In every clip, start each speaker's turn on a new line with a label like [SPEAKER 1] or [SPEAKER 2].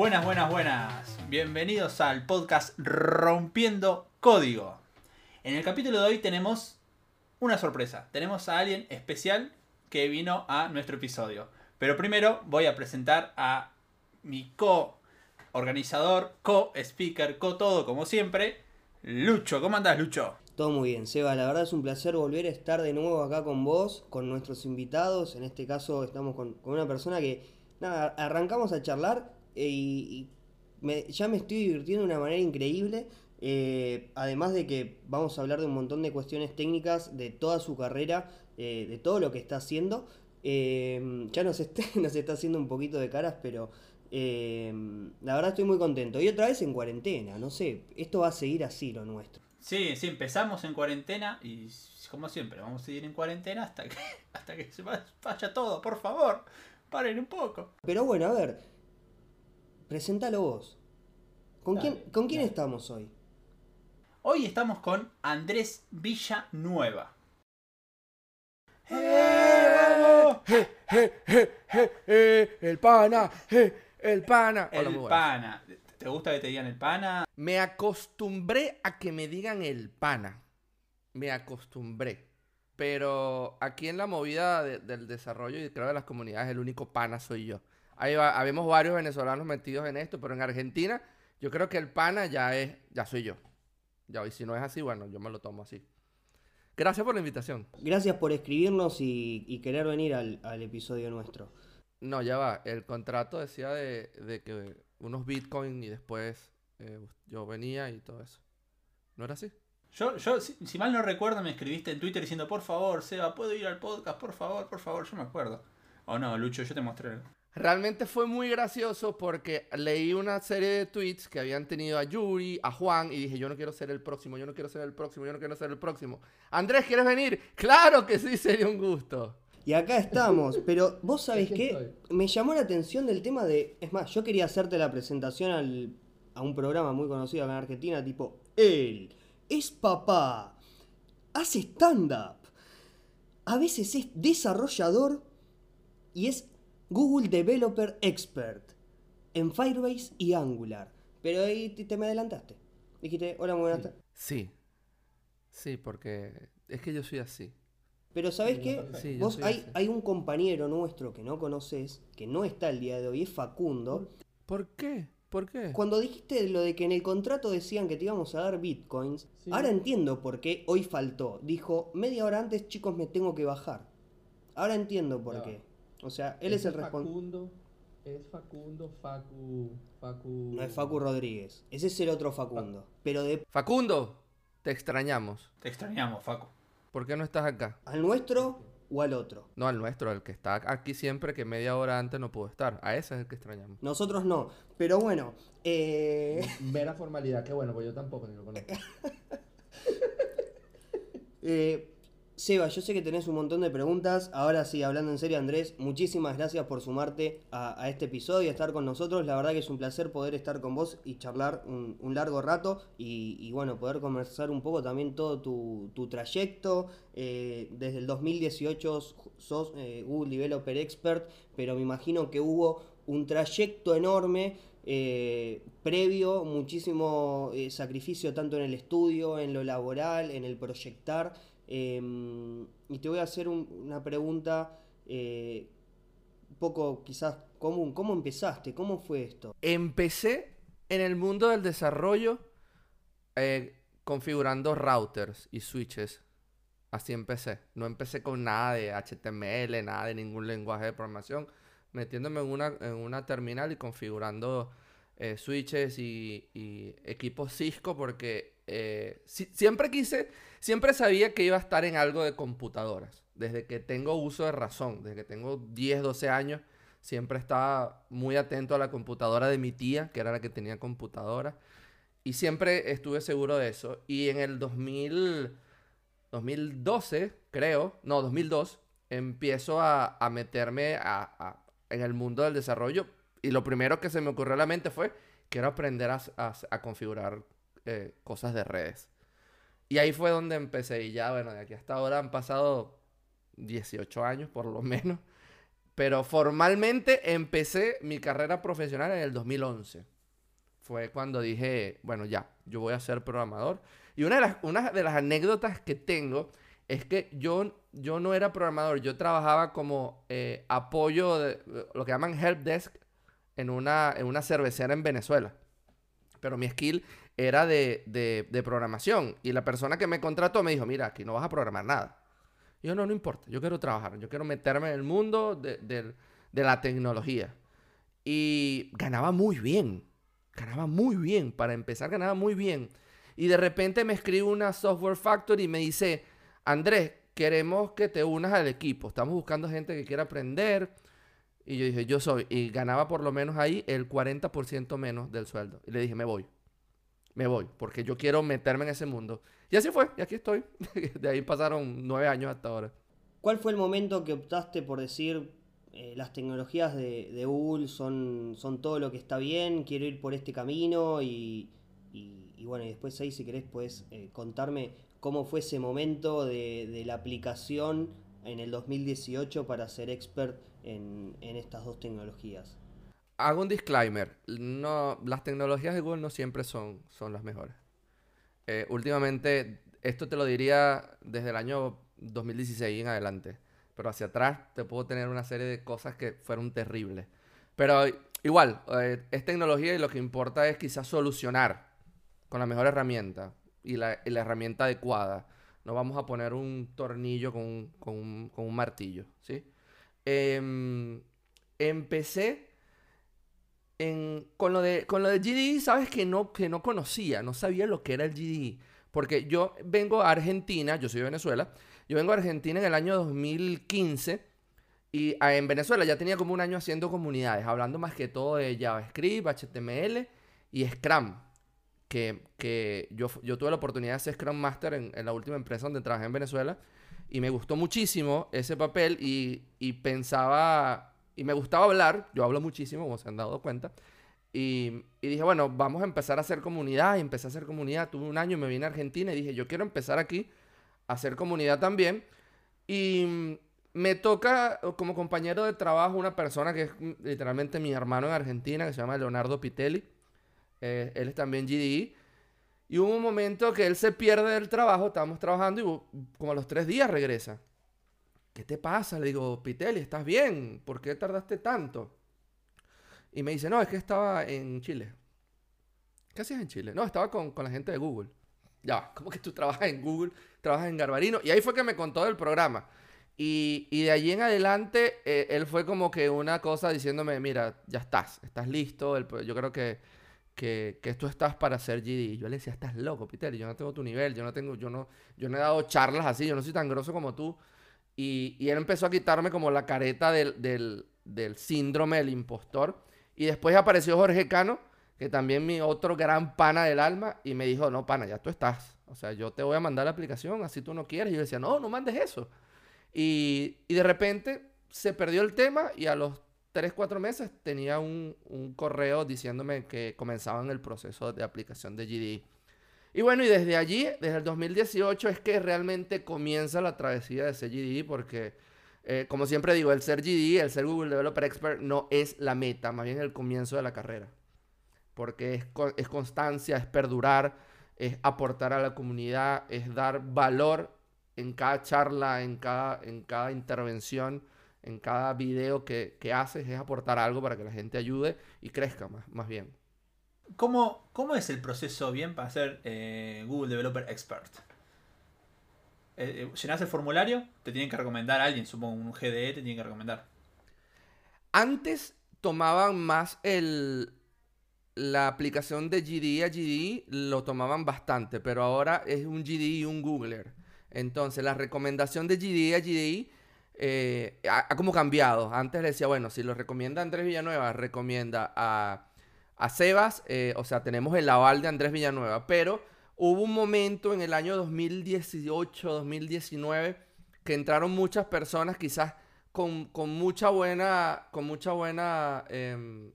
[SPEAKER 1] Buenas, buenas, buenas. Bienvenidos al podcast Rompiendo Código. En el capítulo de hoy tenemos una sorpresa. Tenemos a alguien especial que vino a nuestro episodio. Pero primero voy a presentar a mi co-organizador, co-speaker, co-todo, como siempre, Lucho. ¿Cómo andás, Lucho?
[SPEAKER 2] Todo muy bien, Seba. La verdad es un placer volver a estar de nuevo acá con vos, con nuestros invitados. En este caso estamos con, con una persona que, nada, arrancamos a charlar eh, y, me- ya me estoy divirtiendo de una manera increíble. eh, además de que vamos a hablar de un montón de cuestiones técnicas de toda su carrera, eh, de todo lo que está haciendo. Eh, ya nos está, nos está haciendo un poquito de caras, pero la verdad estoy muy contento. Y otra vez en cuarentena, no sé, esto va a seguir así lo nuestro.
[SPEAKER 1] Sí, sí, empezamos en cuarentena y como siempre, vamos a seguir en cuarentena hasta que, hasta que se va- vaya todo. Por favor, paren un poco.
[SPEAKER 2] Pero bueno, a ver, preséntalo vos. ¿Con
[SPEAKER 1] Dale,
[SPEAKER 2] quién, ¿con quién
[SPEAKER 1] dale.
[SPEAKER 2] estamos hoy?
[SPEAKER 1] Hoy estamos con Andrés Villanueva.
[SPEAKER 3] Je, je, je, je, je, el pana, el pana. Hola,
[SPEAKER 1] El pana. ¿Te gusta que te digan el pana?
[SPEAKER 3] Me acostumbré a que me digan el pana. Me acostumbré. Pero aquí en la movida de- del desarrollo y creo de las comunidades, el único pana soy yo. Ahí va, habemos varios venezolanos metidos en esto, pero en Argentina yo creo que el pana ya es, ya soy yo. Ya, y si no es así, bueno, yo me lo tomo así. Gracias por la invitación.
[SPEAKER 2] Gracias por escribirnos y, y querer venir al, al episodio nuestro.
[SPEAKER 3] No, ya va. El contrato decía de, de que unos bitcoin y después eh, yo venía y todo eso. ¿No era así?
[SPEAKER 1] Yo, yo si, si mal no recuerdo, me escribiste en Twitter diciendo, por favor, Seba, ¿puedo ir al podcast? Por favor, por favor, yo me acuerdo. O no, Lucho, yo te mostré.
[SPEAKER 3] Realmente fue muy gracioso porque leí una serie de tweets que habían tenido a Yuri, a Juan, y dije, yo no quiero ser el próximo, yo no quiero ser el próximo, yo no quiero ser el próximo. Andrés, ¿quieres venir? Claro que sí, sería un gusto.
[SPEAKER 2] Y acá estamos, pero vos sabés qué,
[SPEAKER 3] estoy.
[SPEAKER 2] me llamó la atención del tema de, es más, yo quería hacerte la presentación al- a un programa muy conocido acá en Argentina, tipo, él es papá, hace stand-up, a veces es desarrollador y es Google Developer Expert en Firebase y Angular. Pero ahí te, me adelantaste. Dijiste, hola, muy buenas tardes.
[SPEAKER 3] Sí. Sí, porque es que yo soy así.
[SPEAKER 2] Pero ¿sabés qué?
[SPEAKER 3] Sí,
[SPEAKER 2] Vos hay, un compañero nuestro que no conoces, que no está el día de hoy, es Facundo.
[SPEAKER 3] ¿Por qué? ¿Por qué?
[SPEAKER 2] Cuando dijiste lo de que en el contrato decían que te íbamos a dar bitcoins, ahora entiendo por qué hoy faltó. Dijo, media hora antes, chicos, me tengo que bajar. Ahora entiendo por qué. O sea, él es
[SPEAKER 4] Ese
[SPEAKER 2] el responsable.
[SPEAKER 4] Facundo, es Facundo, Facu, Facu...
[SPEAKER 2] No es Facu Rodríguez. Ese es el otro Facundo. Pero de
[SPEAKER 3] Facundo, te extrañamos.
[SPEAKER 1] Te extrañamos, Facu.
[SPEAKER 3] ¿Por qué no estás acá?
[SPEAKER 2] al nuestro o al otro.
[SPEAKER 3] No, al nuestro, al que está aquí siempre, que media hora antes no pudo estar. A ese es el que extrañamos.
[SPEAKER 2] Nosotros no. Pero bueno, eh,
[SPEAKER 4] Mera formalidad, que bueno, pues yo tampoco ni lo conozco.
[SPEAKER 2] Eh, Seba, yo sé que tenés un montón de preguntas. Ahora sí, hablando en serio, Andrés, muchísimas gracias por sumarte a, a este episodio y estar con nosotros. La verdad que es un placer poder estar con vos y charlar un, largo rato y, bueno, poder conversar un poco también todo tu, tu trayecto. Eh, desde el 2018 sos eh, Google Developer Expert, pero me imagino que hubo un trayecto enorme eh, previo, muchísimo eh, sacrificio tanto en el estudio, en lo laboral, en el proyectar. Eh, y te voy a hacer un- una pregunta eh, un poco quizás común. ¿Cómo empezaste? ¿Cómo fue esto?
[SPEAKER 3] Empecé en el mundo del desarrollo eh, configurando routers y switches. Así empecé. No empecé con nada de HTML, nada de ningún lenguaje de programación. Metiéndome en una, en una terminal y configurando eh, switches y, equipos Cisco porque eh, si- siempre quise, siempre sabía que iba a estar en algo de computadoras. Desde que tengo uso de razón, desde que tengo 10, 12 años, siempre estaba muy atento a la computadora de mi tía, que era la que tenía computadora. Y siempre estuve seguro de eso. Y en el 2000, 2012, creo, no, 2002, empiezo a, meterme en el mundo del desarrollo. Y lo primero que se me ocurrió a la mente fue, quiero aprender a configurar eh, cosas de redes. Y ahí fue donde empecé. Y ya, bueno, de aquí hasta ahora han pasado 18 años por lo menos. Pero formalmente empecé mi carrera profesional en el 2011. Fue cuando dije, bueno, ya, yo voy a ser programador. Y una de las, una de las anécdotas que tengo es que yo, yo no era programador, yo trabajaba como eh, apoyo de lo que llaman help desk en una, en una cervecera en Venezuela. Pero mi skill era de, de, de programación. Y la persona que me contrató me dijo, mira, aquí no vas a programar nada. Y yo, no, no importa, yo quiero trabajar, yo quiero meterme en el mundo de, de- la tecnología. Y ganaba muy bien, ganaba muy bien, para empezar ganaba muy bien. Y de repente me escribe una Software Factory y me dice, Andrés, queremos que te unas al equipo, estamos buscando gente que quiera aprender. Y yo dije, yo soy, y ganaba por lo menos ahí el 40% menos del sueldo. Y le dije, me voy, me voy, porque yo quiero meterme en ese mundo. Y así fue, y aquí estoy. De ahí pasaron nueve años hasta ahora.
[SPEAKER 2] ¿Cuál fue el momento que optaste por decir eh, las tecnologías de, de Google son, son todo lo que está bien, quiero ir por este camino y, y- y bueno, y después ahí si querés puedes eh, contarme cómo fue ese momento de, de la aplicación en el 2018 para ser expert en, en estas dos tecnologías?
[SPEAKER 3] Hago un disclaimer. No, las tecnologías de Google no siempre son, son las mejores. Eh, últimamente, esto te lo diría desde el año 2016 en adelante. Pero hacia atrás te puedo tener una serie de cosas que fueron terribles. Pero igual, eh, es tecnología y lo que importa es quizás solucionar con la mejor herramienta y la, herramienta adecuada. No vamos a poner un tornillo con con un martillo, ¿sí? Em, empecé con lo de, con lo de GDE, sabes que no, que no conocía, no sabía lo que era el GDE. Porque yo vengo a Argentina, yo soy de Venezuela, yo vengo a Argentina en el año 2015 y ah, en Venezuela ya tenía como un año haciendo comunidades, hablando más que todo de JavaScript, HTML y Scrum. Que, que yo, yo tuve la oportunidad de ser Scrum Master en, en la última empresa donde trabajé en Venezuela y me gustó muchísimo ese papel y, y pensaba, y me gustaba hablar, yo hablo muchísimo, como se han dado cuenta, y, y dije, bueno, vamos a empezar a hacer comunidad, y empecé a hacer comunidad, tuve un año, me vine a Argentina y dije, yo quiero empezar aquí a hacer comunidad también, y mm, me toca eh, como compañero de trabajo una persona que es mm, literalmente mi hermano en Argentina, que se llama Leonardo Pitelli, Eh, él es también GDE, y hubo un momento que él se pierde del trabajo, estábamos trabajando y como a los tres días regresa. ¿Qué te pasa? Le digo, Pitelli, ¿estás bien? ¿Por qué tardaste tanto? Y me dice, no, es que estaba en Chile. ¿Qué hacías en Chile? No, estaba con, con la gente de Google. Ya, ¿cómo que tú trabajas en Google? Trabajas en Garbarino. Y ahí fue que me contó del programa. Y, y de allí en adelante, eh, él fue como que una cosa diciéndome, mira, ya estás, estás listo. el yo creo que, que, que tú estás para ser GD. Y yo le decía, estás loco, Peter, yo no tengo tu nivel, yo no tengo, yo no, yo no he dado charlas así, yo no soy tan grosso como tú. Y, él empezó a quitarme como la careta del, del, del síndrome del impostor. Y después apareció Jorge Cano, que también mi otro gran pana del alma, y me dijo, no, pana, ya tú estás. O sea, yo te voy a mandar la aplicación, así tú no quieres. Y yo decía, no, no mandes eso. Y, y de repente se perdió el tema y a los 3, 4 meses tenía un, un correo diciéndome que comenzaban el proceso de aplicación de GDE. Y bueno, y desde allí, desde el 2018, es que realmente comienza la travesía de ser GDE porque, eh, como siempre digo, el ser GDE, el ser Google Developer Expert no es la meta, más bien el comienzo de la carrera. Porque es, es constancia, es perdurar, es aportar a la comunidad, es dar valor en cada charla, en cada, en cada intervención, en cada video que, que haces, es aportar algo para que la gente ayude y crezca más, más bien.
[SPEAKER 1] ¿Cómo, ¿Cómo es el proceso bien para ser eh, Google Developer Expert? Eh, eh, llenas el formulario, te tienen que recomendar a alguien, supongo un GDE te tiene que recomendar.
[SPEAKER 3] Antes tomaban más el, la aplicación de GDE a GDE, lo tomaban bastante, pero ahora es un GDE y un Googler. Entonces, la recomendación de GDE a GDE eh, ha, ha como cambiado. Antes le decía, bueno, si lo recomienda Andrés Villanueva, recomienda a, a Sebas, eh, o sea, tenemos el aval de Andrés Villanueva, pero hubo un momento en el año 2018, 2019, que entraron muchas personas quizás con, con mucha buena, con mucha buena, em,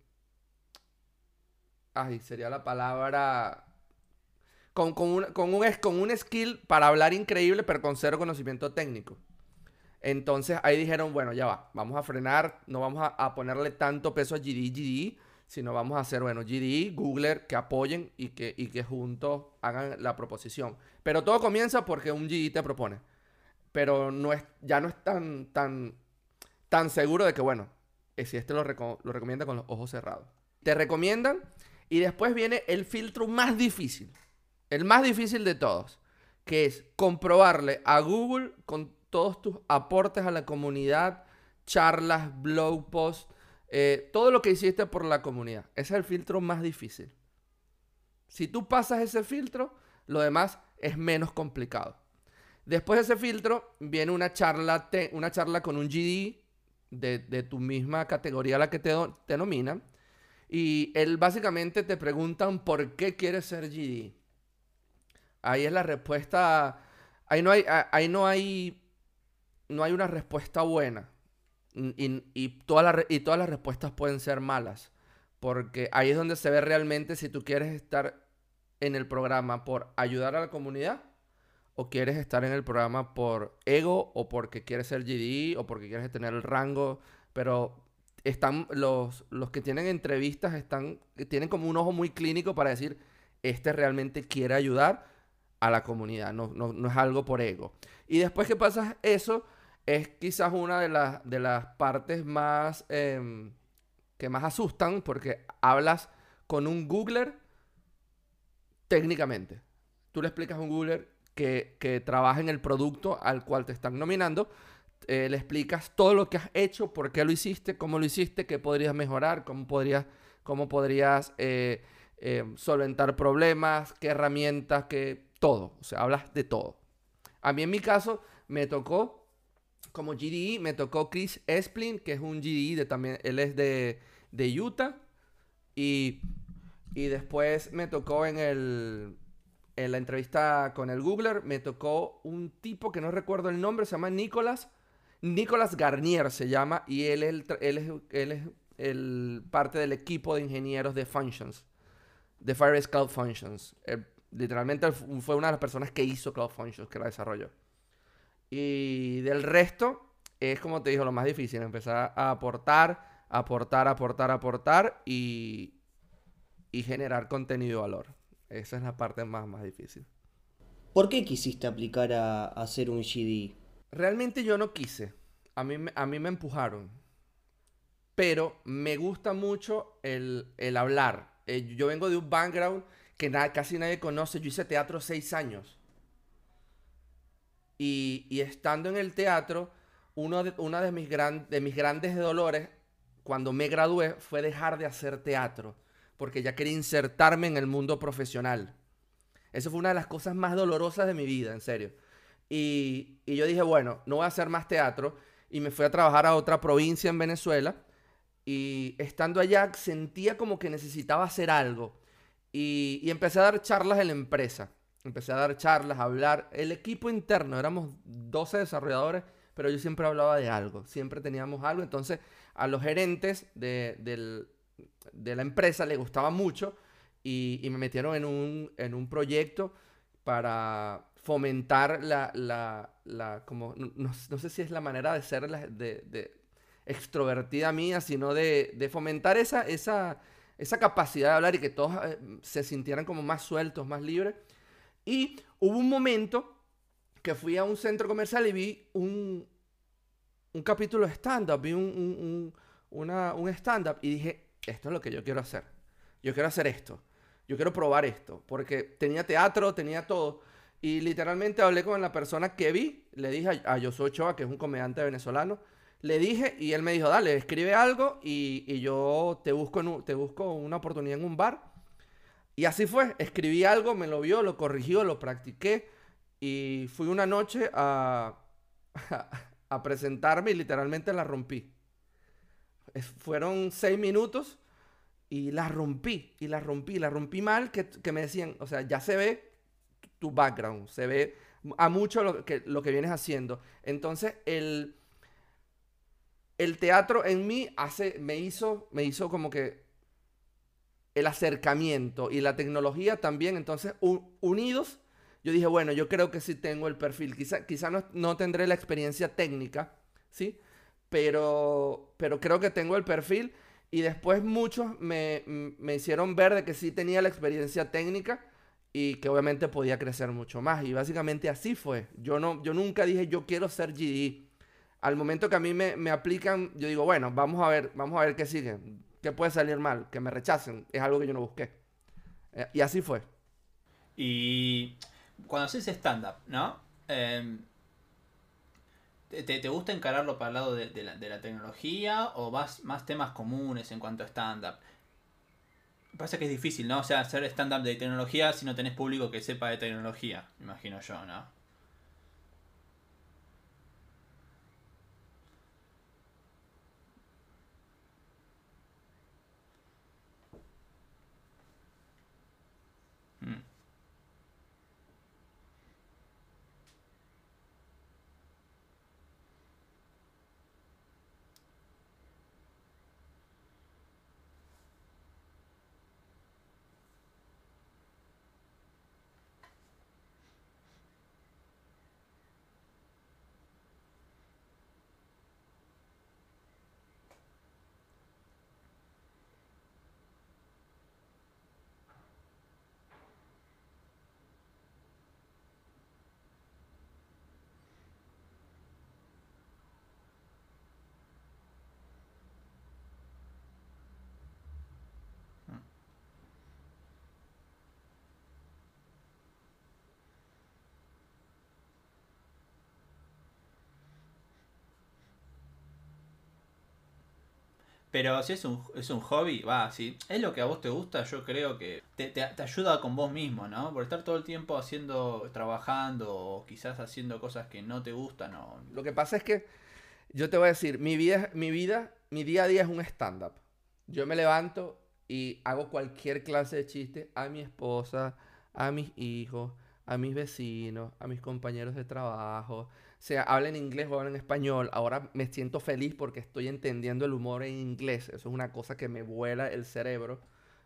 [SPEAKER 3] ay, sería la palabra, con, con un, con, un, skill para hablar increíble, pero con cero conocimiento técnico. Entonces ahí dijeron, bueno, ya va, vamos a frenar, no vamos a, a ponerle tanto peso a GD, GD, sino vamos a hacer, bueno, GD, Googler, que apoyen y que, y que juntos hagan la proposición. Pero todo comienza porque un GD te propone. Pero no es, ya no es tan, tan, tan seguro de que, bueno, eh, si este lo, lo recomienda con los ojos cerrados. Te recomiendan y después viene el filtro más difícil. El más difícil de todos. Que es comprobarle a Google con todos tus aportes a la comunidad, charlas, blog posts, eh, todo lo que hiciste por la comunidad. Ese es el filtro más difícil. Si tú pasas ese filtro, lo demás es menos complicado. Después de ese filtro viene una charla, te- una charla con un GD de, de tu misma categoría a la que te, te nominan. Y él básicamente te preguntan por qué quieres ser GD. Ahí es la respuesta. Ahí no hay, ahí no hay, no hay una respuesta buena. Y, y re- y todas las respuestas pueden ser malas. Porque ahí es donde se ve realmente si tú quieres estar en el programa por ayudar a la comunidad o quieres estar en el programa por ego o porque quieres ser GD o porque quieres tener el rango. Pero están los, los que tienen entrevistas están tienen como un ojo muy clínico para decir este realmente quiere ayudar a la comunidad, no, no, no es algo por ego. Y después que pasas eso, es quizás una de las, de las partes más em, que más asustan porque hablas con un Googler técnicamente. Tú le explicas a un Googler que, que trabaja en el producto al cual te están nominando, eh, le explicas todo lo que has hecho, por qué lo hiciste, cómo lo hiciste, qué podrías mejorar, cómo podrías, cómo podrías eh, eh, solventar problemas, qué herramientas, qué todo. O sea, hablas de todo. A mí en mi caso me tocó como GDE, me tocó Chris Esplin, que es un GDE de también, él es de, de Utah. Y, y después me tocó en el en la entrevista con el Googler, me tocó un tipo que no recuerdo el nombre, se llama Nicolás. Nicolás Garnier se llama, y él es, el, él es, él es parte del equipo de ingenieros de Functions, de Firebase Cloud Functions. Él, literalmente fue una de las personas que hizo Cloud Functions, que la desarrolló. Y del resto, es como te digo, lo más difícil, empezar a aportar, aportar, aportar, aportar y, y generar contenido de valor. Esa es la parte más, más difícil.
[SPEAKER 2] ¿Por qué quisiste aplicar a, a ser un GD?
[SPEAKER 3] Realmente yo no quise. A mí, me- a mí me empujaron. Pero me gusta mucho el, el hablar. Eh, yo vengo de un background que na- casi nadie conoce. Yo hice teatro seis años. Y, estando en el teatro, uno de, una de mis, gran- de mis grandes dolores cuando me gradué fue dejar de hacer teatro. Porque ya quería insertarme en el mundo profesional. Eso fue una de las cosas más dolorosas de mi vida, en serio. Y, y yo dije, bueno, no voy a hacer más teatro. Y me fui a trabajar a otra provincia en Venezuela. Y estando allá sentía como que necesitaba hacer algo. Y, y empecé a dar charlas en la empresa. Empecé a dar charlas, a hablar. El equipo interno, éramos 12 desarrolladores, pero yo siempre hablaba de algo. Siempre teníamos algo. Entonces, a los gerentes de, del- de la empresa les gustaba mucho. Y, y me metieron en un, en un proyecto para fomentar la, la, la como, no, no- no sé si es la manera de ser la- de, de extrovertida mía, sino de, de fomentar esa, esa, esa capacidad de hablar y que todos eh, se sintieran como más sueltos, más libres. Y hubo un momento que fui a un centro comercial y vi un, un capítulo de stand-up, vi un, un, un- una- un stand-up y dije, esto es lo que yo quiero hacer. Yo quiero hacer esto. Yo quiero probar esto. Porque tenía teatro, tenía todo. Y literalmente hablé con la persona que vi. Le dije a, a Josué Ochoa, que es un comediante venezolano. Le dije y él me dijo, dale, escribe algo y, y yo te busco, te busco una oportunidad en un bar. Y así fue. Escribí algo, me lo vio, lo corrigió, lo practiqué. Y fui una noche a, a presentarme y literalmente la rompí. Fueron seis minutos y la rompí, y la rompí, la rompí mal, que, que me decían, o sea, ya se ve tu background, se ve a mucho lo que, lo que vienes haciendo. Entonces, el, el teatro en mí hace, me hizo, me hizo como que el acercamiento y la tecnología también, entonces, unidos, yo dije, bueno, yo creo que sí tengo el perfil. Quizá, quizá no, no tendré la experiencia técnica, ¿sí? Pero, pero creo que tengo el perfil. Y después muchos me, me hicieron ver de que sí tenía la experiencia técnica y que obviamente podía crecer mucho más. Y básicamente así fue. Yo, no, yo nunca dije, yo quiero ser GD. Al momento que a mí me, me aplican, yo digo, bueno, vamos a ver, vamos a ver qué sigue. ¿Qué puede salir mal? Que me rechacen. Es algo que yo no busqué. Eh, y así fue.
[SPEAKER 1] Y cuando haces stand-up, ¿no? Em, ¿te, te gusta encararlo para el lado de, la, tecnología o vas más temas comunes en cuanto a stand-up? Pasa que es difícil, ¿no? O sea, hacer stand-up de tecnología si no tenés público que sepa de tecnología, imagino yo, ¿no? Pero si es un, es un hobby, va, si es lo que a vos te gusta, yo creo que te, te, ayuda con vos mismo, ¿no? Por estar todo el tiempo haciendo, trabajando o quizás haciendo cosas que no te gustan.
[SPEAKER 3] Lo que pasa es que yo te voy a decir, mi vida, mi vida, mi día a día es un stand-up. Yo me levanto y hago cualquier clase de chiste a mi esposa, a mis hijos, a mis vecinos, a mis compañeros de trabajo, sea hablen inglés o hablen español. Ahora me siento feliz porque estoy entendiendo el humor en inglés. Eso es una cosa que me vuela el cerebro.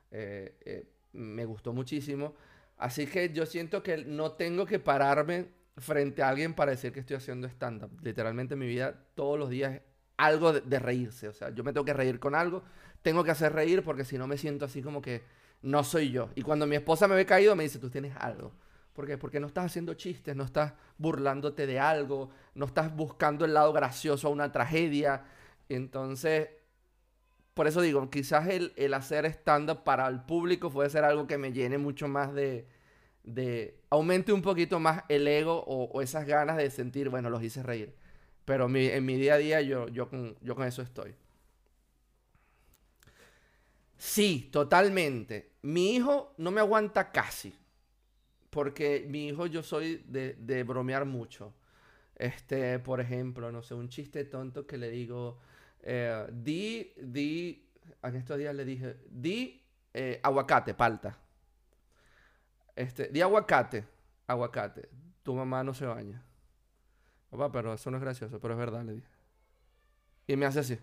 [SPEAKER 3] Eh, eh, me gustó muchísimo. Así que yo siento que no tengo que pararme frente a alguien para decir que estoy haciendo stand-up. Literalmente en mi vida todos los días es algo de, de reírse. O sea, yo me tengo que reír con algo. Tengo que hacer reír porque si no me siento así como que no soy yo. Y cuando mi esposa me ve caído me dice, tú tienes algo. ¿Por qué? Porque no estás haciendo chistes, no estás burlándote de algo, no estás buscando el lado gracioso a una tragedia. Entonces, por eso digo, quizás el, el hacer stand-up para el público puede ser algo que me llene mucho más de, de aumente un poquito más el ego o, esas ganas de sentir, bueno, los hice reír. Pero en mi día a día yo, yo, con, yo con eso estoy. Sí, totalmente. Mi hijo no me aguanta casi. Porque mi hijo yo soy de, de bromear mucho. Este, por ejemplo, no sé, un chiste tonto que le digo, eh, di, di, en estos días le dije, di eh, aguacate, palta. Este, di aguacate, aguacate. Tu mamá no se baña. Papá, pero eso no es gracioso, pero es verdad, le dije. Y me hace así.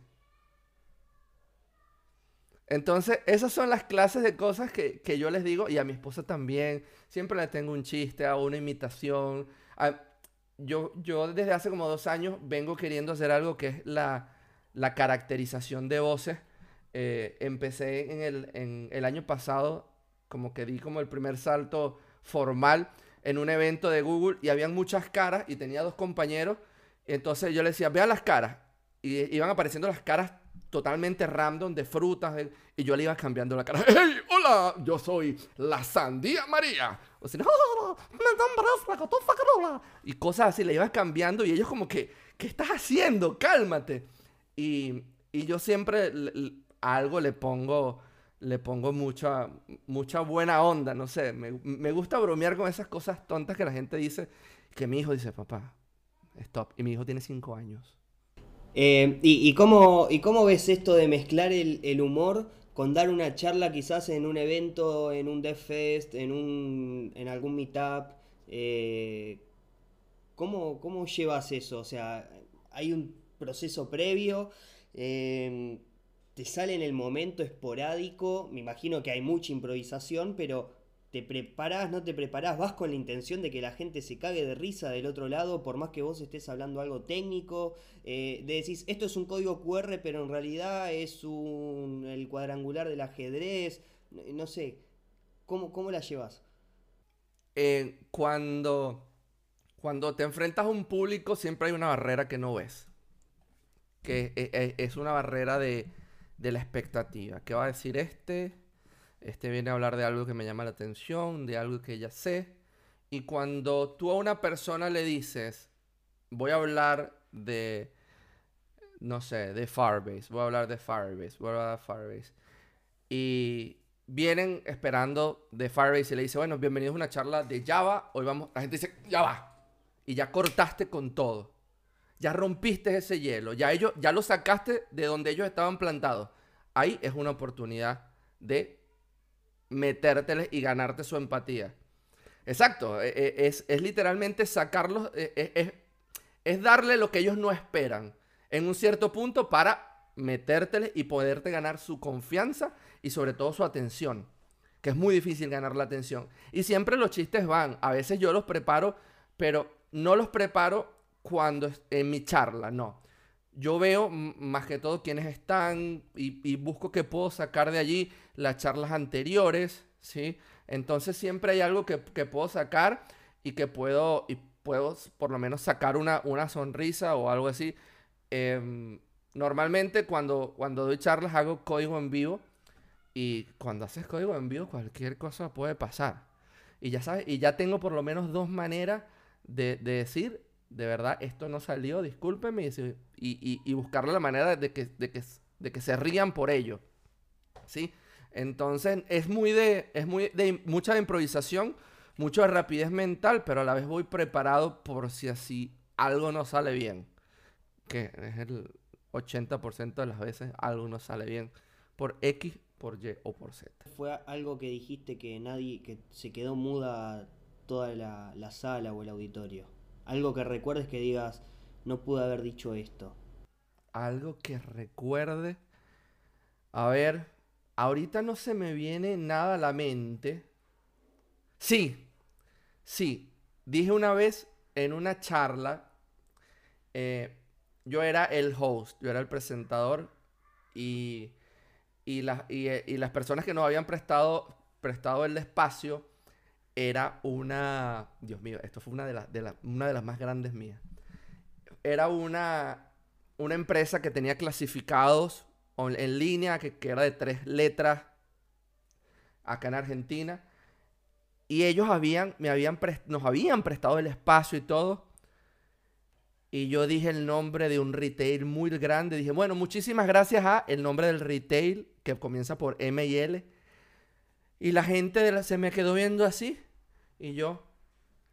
[SPEAKER 3] Entonces, esas son las clases de cosas que, que yo les digo, y a mi esposa también. Siempre le tengo un chiste, hago una imitación. Ah, yo, yo desde hace como dos años vengo queriendo hacer algo que es la, la caracterización de voces. Eh, empecé en el, en el año pasado, como que di como el primer salto formal en un evento de Google y habían muchas caras y tenía dos compañeros. Entonces yo le decía, vean las caras. Y iban apareciendo las caras totalmente random de frutas y yo le iba cambiando la cara. ¡Hey! ¡Hola! Yo soy la Sandía María. O sea, "Ah, me la cotufa carola". Y cosas así, le ibas cambiando y ellos como que, ¿qué estás haciendo? Cálmate. Y, y yo siempre le- algo le pongo, le pongo mucha, mucha buena onda, no sé. Me, me gusta bromear con esas cosas tontas que la gente dice, que mi hijo dice, papá, stop. Y mi hijo tiene cinco años.
[SPEAKER 2] Eh, y, cómo, ¿Y cómo ves esto de mezclar el, el humor con dar una charla quizás en un evento, en un Death Fest, en, un, en algún meetup? Eh, ¿cómo, ¿Cómo llevas eso? O sea, ¿hay un proceso previo? Eh, ¿te sale en el momento esporádico? Me imagino que hay mucha improvisación, pero ¿Te preparás, no te preparás? ¿Vas con la intención de que la gente se cague de risa del otro lado, por más que vos estés hablando algo técnico? Eh, de decís, esto es un código QR, pero en realidad es un, el cuadrangular del ajedrez. No sé, ¿cómo, cómo la llevas?
[SPEAKER 3] Eh, cuando, cuando te enfrentas a un público, siempre hay una barrera que no ves. Que e- e- es una barrera de, de la expectativa. ¿Qué va a decir este? Este viene a hablar de algo que me llama la atención, de algo que ya sé. Y cuando tú a una persona le dices, voy a hablar de, no sé, de Firebase, voy a hablar de Firebase, voy a hablar de Firebase. Y vienen esperando de Firebase y le dice, bueno, bienvenidos a una charla de Java. Hoy vamos, la gente dice, ya va. Y ya cortaste con todo. Ya rompiste ese hielo. Ya ellos, ya lo sacaste de donde ellos estaban plantados. Ahí es una oportunidad de metérteles y ganarte su empatía. Exacto. e- e- Es, es literalmente sacarlos. e- Es, es darle lo que ellos no esperan. En un cierto punto para metérteles y poderte ganar su confianza y sobre todo su atención. Que es muy difícil ganar la atención. Y siempre los chistes van. A veces yo los preparo, pero no los preparo cuando en mi charla, no. Yo veo más que todo quiénes están y, busco que puedo sacar de allí las charlas anteriores, ¿sí? Entonces siempre hay algo que, que puedo sacar y que puedo, y puedo por lo menos sacar una, una sonrisa o algo así. Em, normalmente cuando, cuando doy charlas hago código en vivo y cuando haces código en vivo cualquier cosa puede pasar. Y ya sabes, y ya tengo por lo menos dos maneras de, de decir, de verdad, esto no salió, discúlpeme, y, si- y, y, y buscar la manera de que, se rían por ello. ¿Sí? Entonces, es muy de, mucha improvisación, mucho de rapidez mental, pero a la vez voy preparado por si así algo no sale bien. Que es el 80% de las veces algo no sale bien. Por X, por Y o por Z.
[SPEAKER 2] ¿Fue algo que dijiste que nadie, que se quedó muda toda la sala o el auditorio? Algo que recuerdes que digas, no pude haber dicho esto.
[SPEAKER 3] Algo que recuerde. A ver, ahorita no se me viene nada a la mente. Sí, sí. Dije una vez en una charla, eh, yo era el host, yo era el presentador y, y, eh, y las personas que nos habían prestado, prestado el espacio era una... Dios mío, esto fue una de, las de, la- una de las más grandes mías. Era una, una empresa que tenía clasificados en línea, que, era de tres letras, acá en Argentina. Y ellos habían, me habían nos habían prestado el espacio y todo. Y yo dije el nombre de un retail muy grande. Dije, bueno, muchísimas gracias a el nombre del retail, que comienza por M y L. Y la gente de la- se me quedó viendo así. Y yo,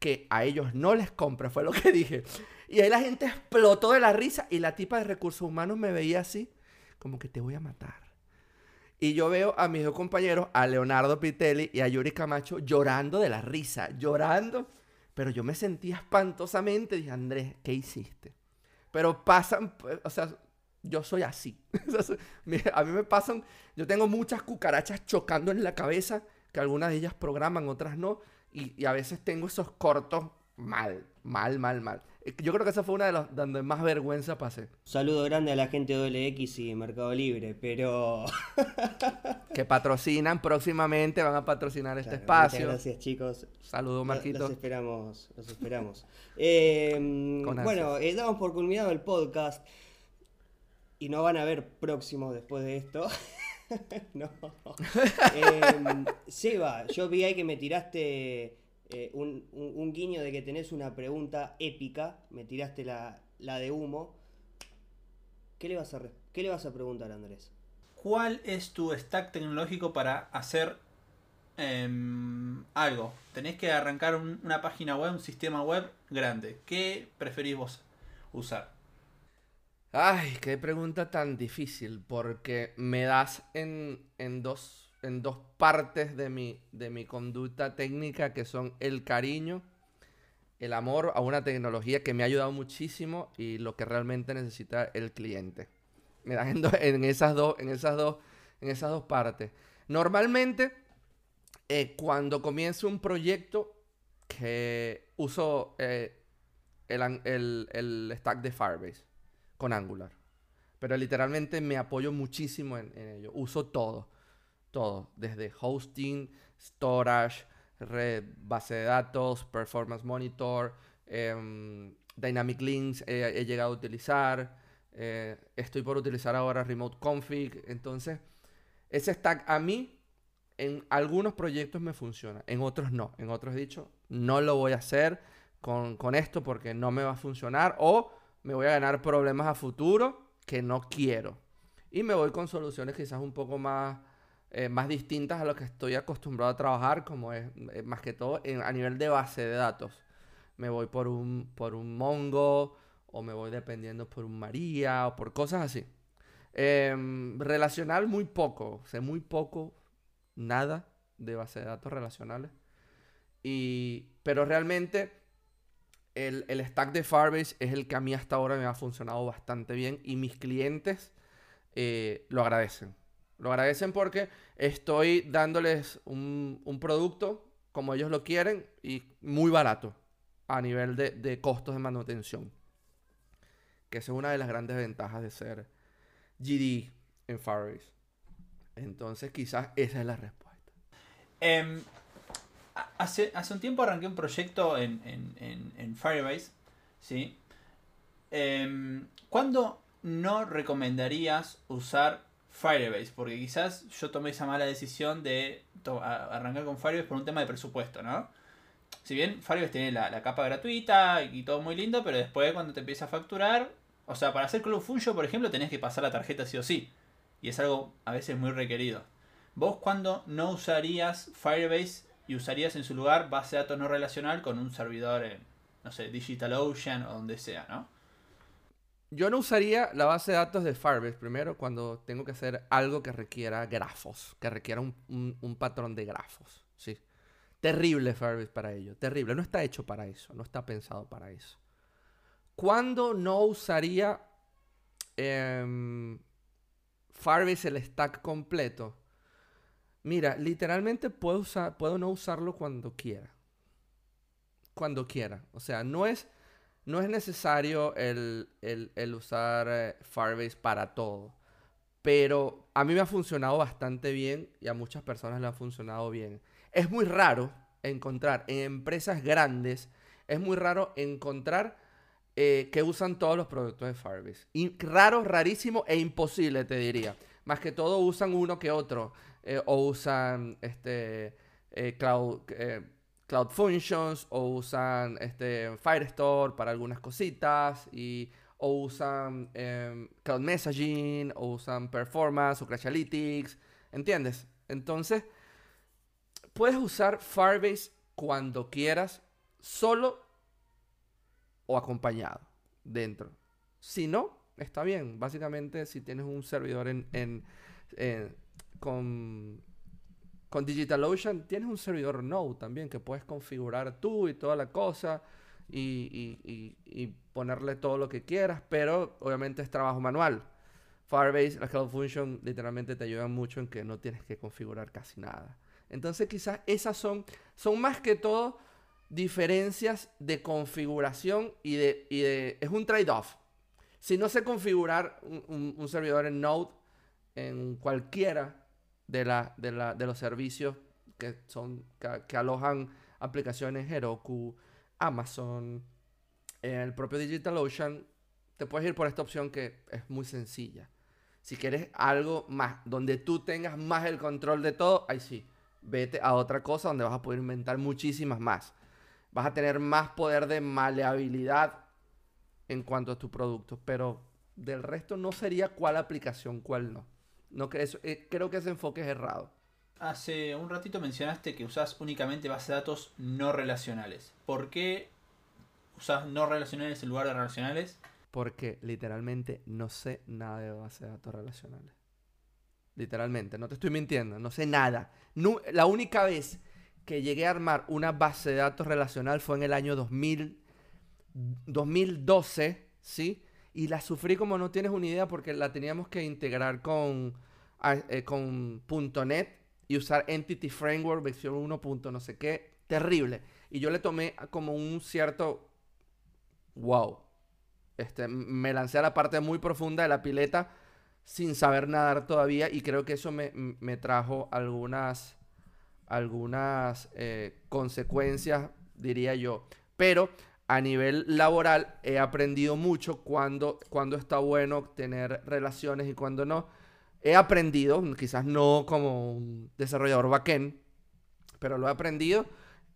[SPEAKER 3] que a ellos no les compra, fue lo que dije. Y ahí la gente explotó de la risa y la tipa de recursos humanos me veía así, como que te voy a matar. Y yo veo a mis dos compañeros, a Leonardo Pitelli y a Yuri Camacho, llorando de la risa, llorando. Pero yo me sentía espantosamente. Dije, Andrés, ¿qué hiciste? Pero pasan, o sea, yo soy así. A mí me pasan, yo tengo muchas cucarachas chocando en la cabeza, que algunas de ellas programan, otras no. Y, y a veces tengo esos cortos mal, mal, mal, mal. Eh, Yo creo que esa fue una de las donde más vergüenza pasé.
[SPEAKER 2] Saludo grande a la gente de OLX y Mercado Libre, pero...
[SPEAKER 3] Que patrocinan próximamente, van a patrocinar este
[SPEAKER 2] Claro,
[SPEAKER 3] espacio.
[SPEAKER 2] Muchas gracias chicos.
[SPEAKER 3] Saludos, Marquito.
[SPEAKER 2] Los esperamos, los esperamos. Eh,
[SPEAKER 3] Con
[SPEAKER 2] bueno, eh, damos por culminado el podcast. Y no van a ver próximos después de esto. no. Eh, Seba, yo vi ahí que me tiraste eh, un, un- guiño de que tenés una pregunta épica. Me tiraste la, la de humo. ¿Qué le, vas a, ¿Qué le vas a preguntar, Andrés?
[SPEAKER 1] ¿Cuál es tu stack tecnológico para hacer em, algo? Tenés que arrancar un- una página web, un sistema web grande. ¿Qué preferís vos usar?
[SPEAKER 3] Ay, qué pregunta tan difícil, porque me das en, en dos, en dos partes de mi, de mi conducta técnica, que son el cariño, el amor a una tecnología que me ha ayudado muchísimo y lo que realmente necesita el cliente. Me das en, esas dos, en esas dos, en esas dos partes. Normalmente, eh, cuando comience un proyecto que uso eh, el, el- el stack de Firebase con Angular. Pero literalmente me apoyo muchísimo en, ello. Uso todo. Todo. Desde hosting, storage, red, base de datos, performance monitor, em, dynamic links he, he llegado a utilizar. eh, estoy por utilizar ahora remote config. Entonces, ese stack a mí en algunos proyectos me funciona, en otros no. En otros he dicho, no lo voy a hacer con, con esto porque no me va a funcionar o me voy a ganar problemas a futuro que no quiero. Y me voy con soluciones quizás un poco más, eh, más distintas a lo que estoy acostumbrado a trabajar, como es eh, más que todo en- a nivel de base de datos. Me voy por un, por un Mongo o me voy dependiendo por un María o por cosas así. Em, relacional muy poco, sé muy poco, nada de base de datos relacionales. Y, pero realmente el, el stack de Firebase es el que a mí hasta ahora me ha funcionado bastante bien y mis clientes eh, lo agradecen. Lo agradecen porque estoy dándoles un, un producto como ellos lo quieren y muy barato a nivel de, de costos de manutención. Que esa es una de las grandes ventajas de ser GD en Firebase. Entonces quizás esa es la respuesta.
[SPEAKER 1] Em, hace, hace un tiempo arranqué un proyecto en, en, en- Firebase, ¿sí? Em, ¿Cuándo no recomendarías usar Firebase? Porque quizás yo tomé esa mala decisión de arrancar con Firebase por un tema de presupuesto, ¿no? Si bien Firebase tiene la, la capa gratuita y todo muy lindo, pero después cuando te empieza a facturar, o sea, para hacer Cloud Function, por ejemplo, tenés que pasar la tarjeta sí o sí. Y es algo a veces muy requerido. ¿Vos cuándo no usarías Firebase y usarías en su lugar base de datos no relacional con un servidor en, no sé, DigitalOcean o donde sea, ¿no?
[SPEAKER 3] Yo no usaría la base de datos de Firebase primero cuando tengo que hacer algo que requiera grafos, que requiera un, un- patrón de grafos. Sí. Terrible Firebase para ello, terrible. No está hecho para eso, no está pensado para eso. ¿Cuándo no usaría em, Firebase el stack completo? Mira, literalmente puedo, usar, puedo no usarlo cuando quiera. Cuando quiera. O sea, no es, no es necesario el, el- el usar eh, Firebase para todo. Pero a mí me ha funcionado bastante bien y a muchas personas le ha funcionado bien. Es muy raro encontrar en empresas grandes, es muy raro encontrar eh, que usan todos los productos de Firebase. Raro, rarísimo e imposible, te diría. Más que todo usan uno que otro. Eh, o usan este eh, Cloud, eh, Cloud Functions, o usan este Firestore para algunas cositas, y, o usan em, Cloud Messaging, o usan Performance o Crashlytics. ¿Entiendes? Entonces, puedes usar Firebase cuando quieras, solo o acompañado dentro. Si no, está bien. Básicamente, si tienes un servidor en- con, con DigitalOcean, tienes un servidor Node también que puedes configurar tú y toda la cosa y, y- y- ponerle todo lo que quieras, pero obviamente es trabajo manual. Firebase, la Cloud Function, literalmente te ayudan mucho en que no tienes que configurar casi nada. Entonces, quizás esas son, son más que todo diferencias de configuración y de, y es un trade-off. Si no sé configurar un servidor en Node en cualquiera de, los servicios que, son, que, que alojan aplicaciones Heroku, Amazon, el propio DigitalOcean, te puedes ir por esta opción que es muy sencilla. Si quieres algo más, donde tú tengas más el control de todo, ahí sí, vete a otra cosa donde vas a poder inventar muchísimas más. Vas a tener más poder de maleabilidad en cuanto a tu producto, pero del resto no sería cuál aplicación, cuál no. No eso, eh, creo que ese enfoque es errado.
[SPEAKER 1] Hace un ratito mencionaste que usás únicamente base de datos no relacionales. ¿Por qué usás no relacionales en lugar de relacionales?
[SPEAKER 3] Porque literalmente no sé nada de base de datos relacionales. Literalmente, no te estoy mintiendo, no sé nada. La única vez que llegué a armar una base de datos relacional fue en el año 2000, 2012, ¿sí? Y la sufrí como no tienes una idea porque la teníamos que integrar con, eh, con .NET y usar Entity Framework versión 1. punto no sé qué. Terrible. Y yo le tomé como un cierto wow. Este, me lancé a la parte muy profunda de la pileta sin saber nadar todavía y creo que eso me, me trajo algunas, algunas eh, consecuencias, diría yo. Pero a nivel laboral he aprendido mucho cuando, cuando está bueno tener relaciones y cuando no. He aprendido, quizás no como un desarrollador backend, pero lo he aprendido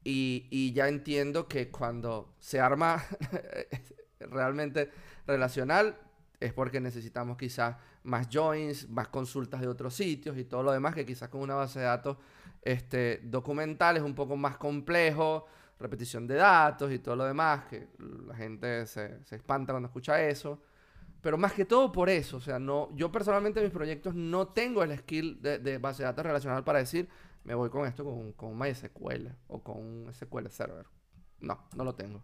[SPEAKER 3] y, y ya entiendo que cuando se arma realmente relacional es porque necesitamos quizás más joins, más consultas de otros sitios y todo lo demás que quizás con una base de datos este, documental es un poco más complejo, repetición de datos y todo lo demás, que la gente se, se espanta cuando escucha eso. Pero más que todo por eso, o sea, no, yo personalmente en mis proyectos no tengo el skill de, de base de datos relacional para decir, me voy con esto con, con MySQL o con SQL Server. No, no lo tengo.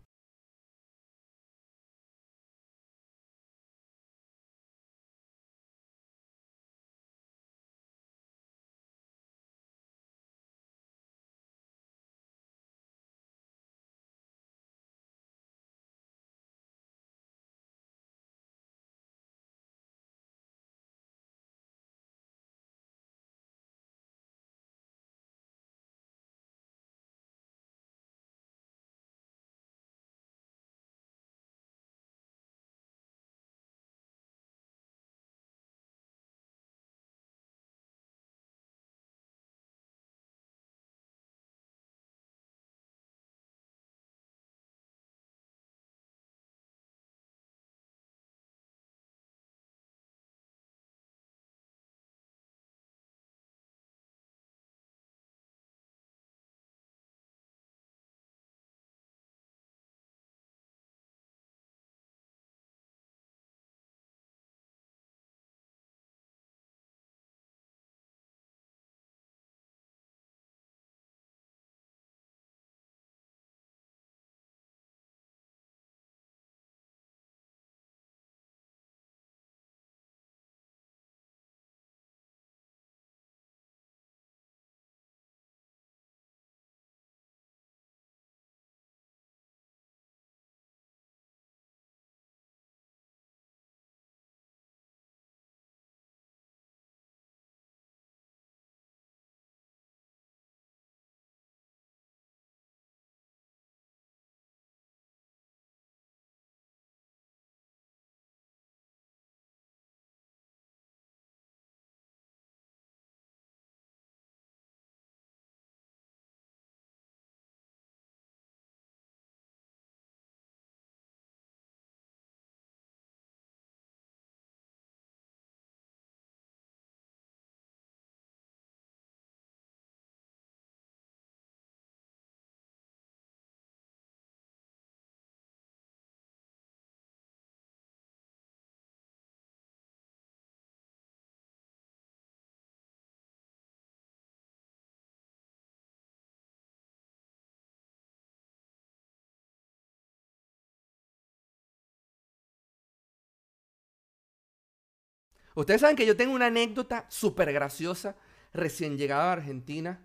[SPEAKER 3] Ustedes saben que yo tengo una anécdota súper graciosa. Recién llegado a Argentina,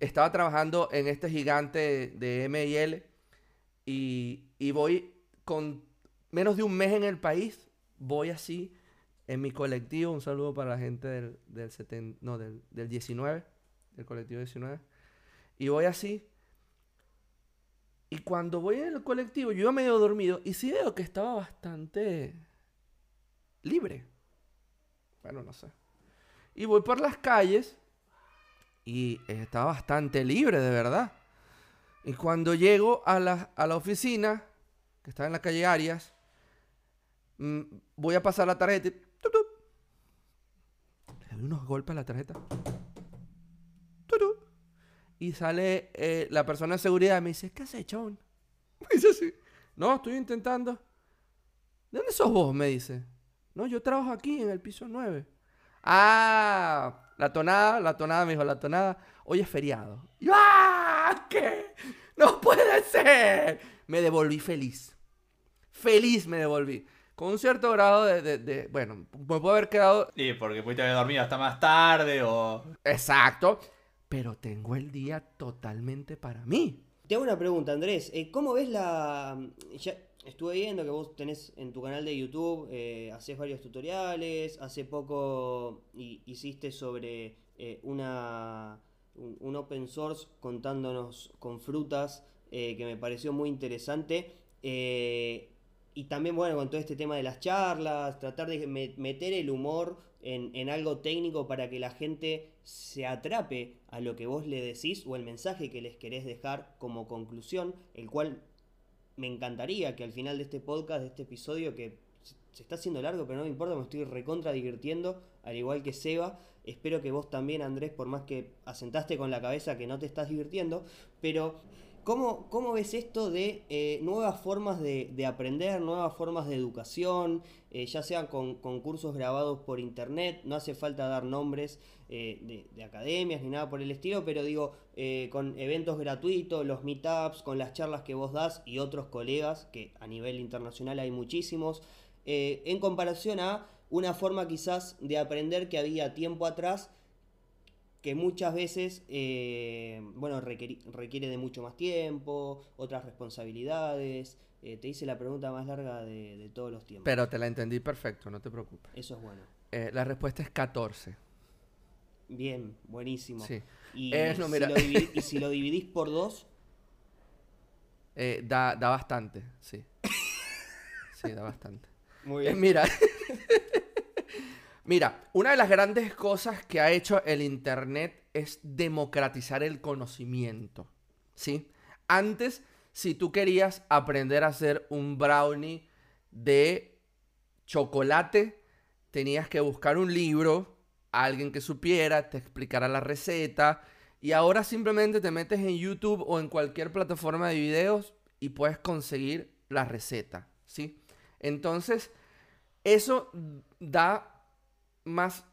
[SPEAKER 3] estaba trabajando en este gigante de ML y, y voy con menos de un mes en el país. Voy así en mi colectivo. Un saludo para la gente del, del, seten- no, del, del 19, del colectivo 19. Y voy así. Y cuando voy en el colectivo, yo iba medio dormido y sí veo que estaba bastante libre. Bueno, no sé. Y voy por las calles y estaba bastante libre, de verdad. Y cuando llego a la, a la oficina, que está en la calle Arias, mm, voy a pasar la tarjeta y... ¡tup! Le doy unos golpes a la tarjeta. ¡Tup! Y sale eh, la persona de seguridad y me dice, ¿qué haces, chabón? Me dice así. No, estoy intentando. ¿De dónde sos vos? Me dice. No, yo trabajo aquí en el piso 9. Ah, la tonada, la tonada, me dijo, la tonada. Hoy es feriado. Y yo, ¡ah! ¿Qué? ¡No puede ser! Me devolví feliz. Feliz me devolví. con un cierto grado de, de- de- bueno, me puedo haber quedado
[SPEAKER 1] Sí, porque pudiste haber dormido hasta más tarde o...
[SPEAKER 3] exacto, pero tengo el día totalmente para mí.
[SPEAKER 2] Te hago una pregunta, Andrés. Eh, ¿Cómo ves la... Ya estuve viendo que vos tenés en tu canal de YouTube, eh, haces varios tutoriales, hace poco hi- hiciste sobre eh, una, un, open source contándonos con frutas eh, que me pareció muy interesante. Y también, bueno, con todo este tema de las charlas, tratar de me- meter el humor en, en algo técnico para que la gente se atrape a lo que vos le decís o el mensaje que les querés dejar como conclusión, el cual me encantaría que al final de este podcast, de este episodio, que se- está haciendo largo, pero no me importa, me estoy recontra divirtiendo, al igual que Seba. Espero que vos también, Andrés, por más que asentaste con la cabeza que no te estás divirtiendo, pero ¿cómo, cómo ves esto de eh, nuevas formas de, de aprender, nuevas formas de educación, eh, ya sean con, con cursos grabados por internet, no hace falta dar nombres eh, de, de academias ni nada por el estilo, pero digo, eh, con eventos gratuitos, los meetups, con las charlas que vos das y otros colegas, que a nivel internacional hay muchísimos, eh, en comparación a una forma quizás de aprender que había tiempo atrás, que muchas veces, eh, bueno, requeri- requiere de mucho más tiempo, otras responsabilidades. Eh, te hice la pregunta más larga de, de todos los tiempos.
[SPEAKER 3] Pero te la entendí perfecto, no te preocupes.
[SPEAKER 2] Eso es bueno.
[SPEAKER 3] Eh, la respuesta es 14.
[SPEAKER 2] Bien, buenísimo.
[SPEAKER 3] Sí.
[SPEAKER 2] Y,
[SPEAKER 3] Eh, no,
[SPEAKER 2] si lo divi- y si lo dividís por dos,
[SPEAKER 3] Eh, da, da bastante, sí. Sí, da bastante.
[SPEAKER 2] muy
[SPEAKER 3] Eh, mira. Mira, una de las grandes cosas que ha hecho el Internet es democratizar el conocimiento. ¿Sí? Antes, si tú querías aprender a hacer un brownie de chocolate, tenías que buscar un libro, alguien que supiera, te explicara la receta. Y ahora simplemente te metes en YouTube o en cualquier plataforma de videos y puedes conseguir la receta. ¿Sí? Entonces, eso da más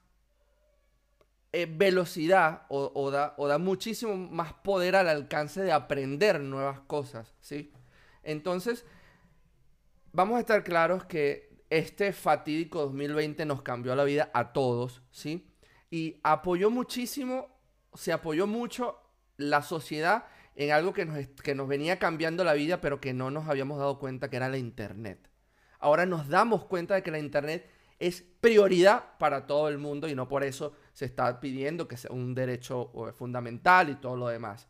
[SPEAKER 3] eh, velocidad o, o da, o da muchísimo más poder al alcance de aprender nuevas cosas, ¿sí? Entonces, vamos a estar claros que este fatídico 2020 nos cambió la vida a todos, ¿sí? Y apoyó muchísimo, se apoyó mucho la sociedad en algo que nos, que nos venía cambiando la vida, pero que no nos habíamos dado cuenta que era la Internet. Ahora nos damos cuenta de que la Internet es prioridad para todo el mundo y no por eso se está pidiendo que sea un derecho eh, fundamental y todo lo demás.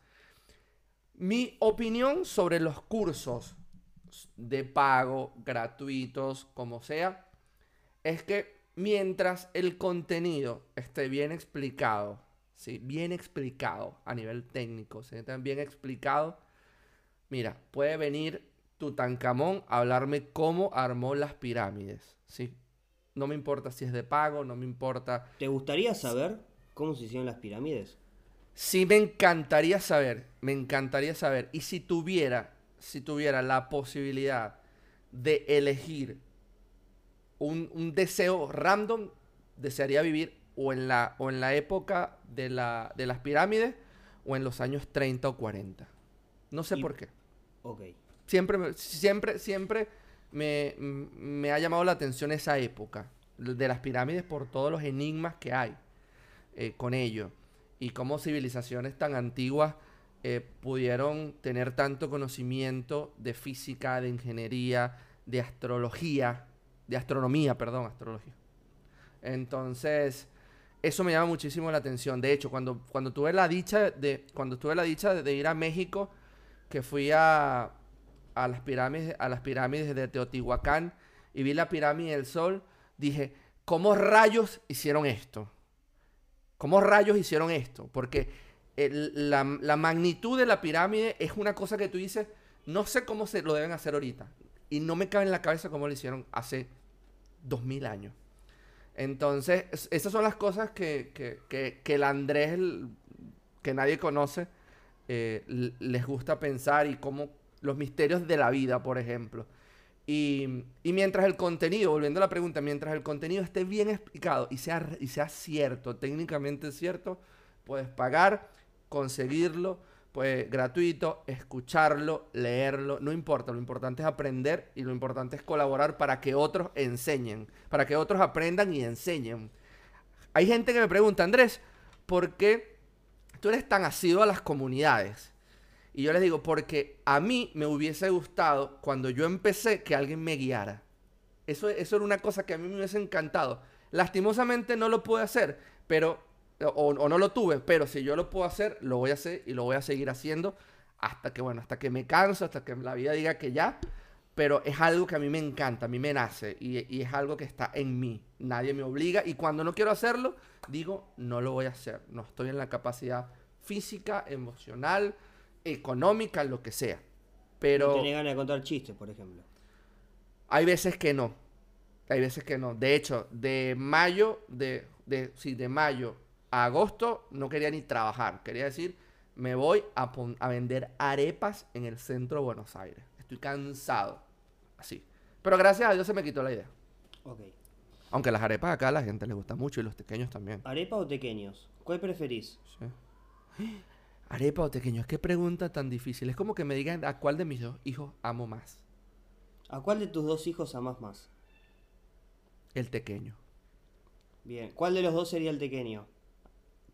[SPEAKER 3] Mi opinión sobre los cursos de pago, gratuitos, como sea, es que mientras el contenido esté bien explicado, ¿sí? bien explicado a nivel técnico, ¿sí? bien explicado, mira, puede venir Tutankamón a hablarme cómo armó las pirámides, ¿sí? No me importa si es de pago, no me importa
[SPEAKER 2] ¿te gustaría saber cómo se hicieron las pirámides?
[SPEAKER 3] Sí, me encantaría saber, me encantaría saber. Y si tuviera, si tuviera la posibilidad de elegir un, un deseo random, desearía vivir o en la, o en la época de, la, de las pirámides o en los años 30 o 40. No sé
[SPEAKER 2] Y-
[SPEAKER 3] por qué.
[SPEAKER 2] Ok.
[SPEAKER 3] Siempre, me- siempre, siempre me, me ha llamado la atención esa época de las pirámides por todos los enigmas que hay eh, con ello y cómo civilizaciones tan antiguas eh, pudieron tener tanto conocimiento de física, de ingeniería, de astrología, de astronomía, perdón, astrología. Entonces, eso me llama muchísimo la atención. De hecho, cuando, cuando tuve la dicha de, cuando tuve la dicha de, ir a México, que fui a, a las pirámides, a las pirámides de Teotihuacán y vi la pirámide del Sol, dije, ¿cómo rayos hicieron esto? ¿Cómo rayos hicieron esto? Porque el- la, la magnitud de la pirámide es una cosa que tú dices, no sé cómo se lo deben hacer ahorita. Y no me cabe en la cabeza cómo lo hicieron hace dos mil años. Entonces, es- esas son las cosas que, que, que- el Andrés, que nadie conoce, eh, les gusta pensar y cómo los misterios de la vida, por ejemplo. Y, y mientras el contenido, volviendo a la pregunta, mientras el contenido esté bien explicado y sea, y sea cierto, técnicamente cierto, puedes pagar, conseguirlo, pues gratuito, escucharlo, leerlo, no importa, lo importante es aprender y lo importante es colaborar para que otros enseñen, para que otros aprendan y enseñen. Hay gente que me pregunta, Andrés, ¿por qué tú eres tan asiduo a las comunidades? Y yo les digo, porque a mí me hubiese gustado cuando yo empecé que alguien me guiara. Eso, eso era una cosa que a mí me hubiese encantado. Lastimosamente no lo pude hacer, pero o, o no lo tuve, pero si yo lo puedo hacer, lo voy a hacer y lo voy a seguir haciendo hasta que, bueno, hasta que me canso, hasta que la vida diga que ya. Pero es algo que a mí me encanta, a mí me nace y, y es algo que está en mí. Nadie me obliga y cuando no quiero hacerlo, digo, no lo voy a hacer. No estoy en la capacidad física, emocional, económica, lo que sea.
[SPEAKER 2] No
[SPEAKER 3] Pero
[SPEAKER 2] tenés ganas de contar chistes, por ejemplo.
[SPEAKER 3] hay veces que no. Hay veces que no. De hecho, de mayo, de, de, sí, de mayo a agosto no quería ni trabajar. Quería decir, me voy a, vender arepas en el centro de Buenos Aires. Estoy cansado. Así. Pero gracias a Dios se me quitó la idea.
[SPEAKER 2] Ok.
[SPEAKER 3] Aunque las arepas acá a la gente les gusta mucho y los pequeños también.
[SPEAKER 2] ¿Arepa o tequeños? ¿Cuál preferís?
[SPEAKER 3] Sí. Arepa o pequeños, qué pregunta tan difícil. Es como que me digan a cuál de mis dos hijos amo más.
[SPEAKER 2] ¿A cuál de tus dos hijos amás más?
[SPEAKER 3] El pequeño.
[SPEAKER 2] Bien. ¿Cuál de los dos sería el tequeño?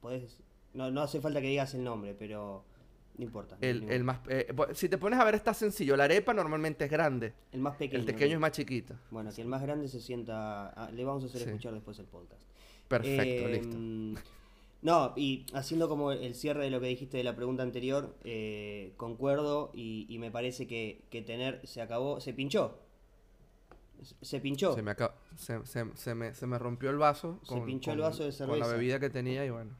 [SPEAKER 2] Podés... No, no hace falta que digas el nombre, pero no importa.
[SPEAKER 3] El, el más, eh, si te pones a ver está sencillo. La arepa normalmente es grande.
[SPEAKER 2] El más pequeño.
[SPEAKER 3] El pequeño es más chiquito.
[SPEAKER 2] Bueno, que el más grande se sienta... ah, le vamos a hacer
[SPEAKER 3] Sí.
[SPEAKER 2] escuchar después el podcast.
[SPEAKER 3] Perfecto,
[SPEAKER 2] Eh,
[SPEAKER 3] listo.
[SPEAKER 2] No, y haciendo como el cierre de lo que dijiste de la pregunta anterior, eh, concuerdo y, y me parece que, que tener se acabó, se pinchó. Se pinchó.
[SPEAKER 3] Se me, se, se- se me, se me rompió el vaso.
[SPEAKER 2] Se pinchó el vaso de
[SPEAKER 3] Con la
[SPEAKER 2] cerveza.
[SPEAKER 3] bebida que tenía y bueno,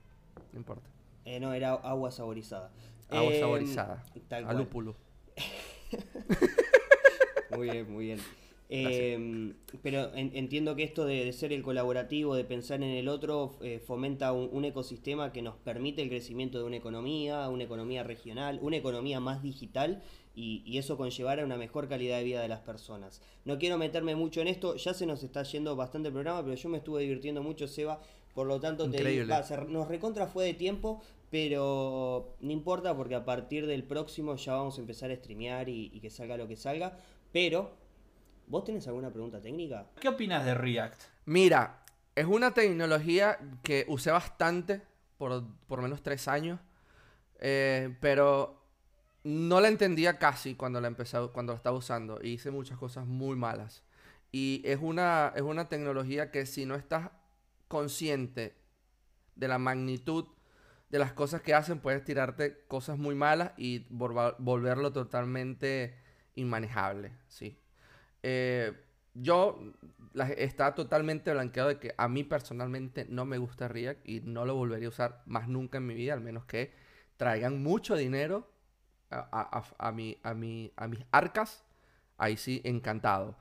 [SPEAKER 3] no importa.
[SPEAKER 2] Eh, no, era agua saborizada.
[SPEAKER 3] Agua
[SPEAKER 2] Eh,
[SPEAKER 3] saborizada.
[SPEAKER 2] Tal
[SPEAKER 3] A
[SPEAKER 2] cual.
[SPEAKER 3] lúpulo.
[SPEAKER 2] Muy bien, muy bien. Eh, pero en- entiendo que esto de, de ser el colaborativo, de pensar en el otro, eh, fomenta un, un ecosistema que nos permite el crecimiento de una economía, una economía regional, una economía más digital y, y eso conllevar a una mejor calidad de vida de las personas. No quiero meterme mucho en esto, ya se nos está yendo bastante el programa, pero yo me estuve divirtiendo mucho, Seba, por lo tanto te va, se- nos recontra fue de tiempo, pero no importa porque a partir del próximo ya vamos a empezar a streamear y, y que salga lo que salga, pero... ¿Vos tenés alguna pregunta técnica?
[SPEAKER 1] ¿Qué opinas de React?
[SPEAKER 3] Mira, es una tecnología que usé bastante, por por menos tres años, eh, pero no la entendía casi cuando la empecé, cuando la estaba usando. Y hice muchas cosas muy malas. Y es una, es una tecnología que si no estás consciente de la magnitud de las cosas que hacen, puedes tirarte cosas muy malas y volverlo totalmente inmanejable, sí. Eh, yo está totalmente blanqueado de que a mí personalmente no me gusta React y no lo volvería a usar más nunca en mi vida, al menos que traigan mucho dinero a, a- a- a mi- a mis arcas. Ahí sí, encantado.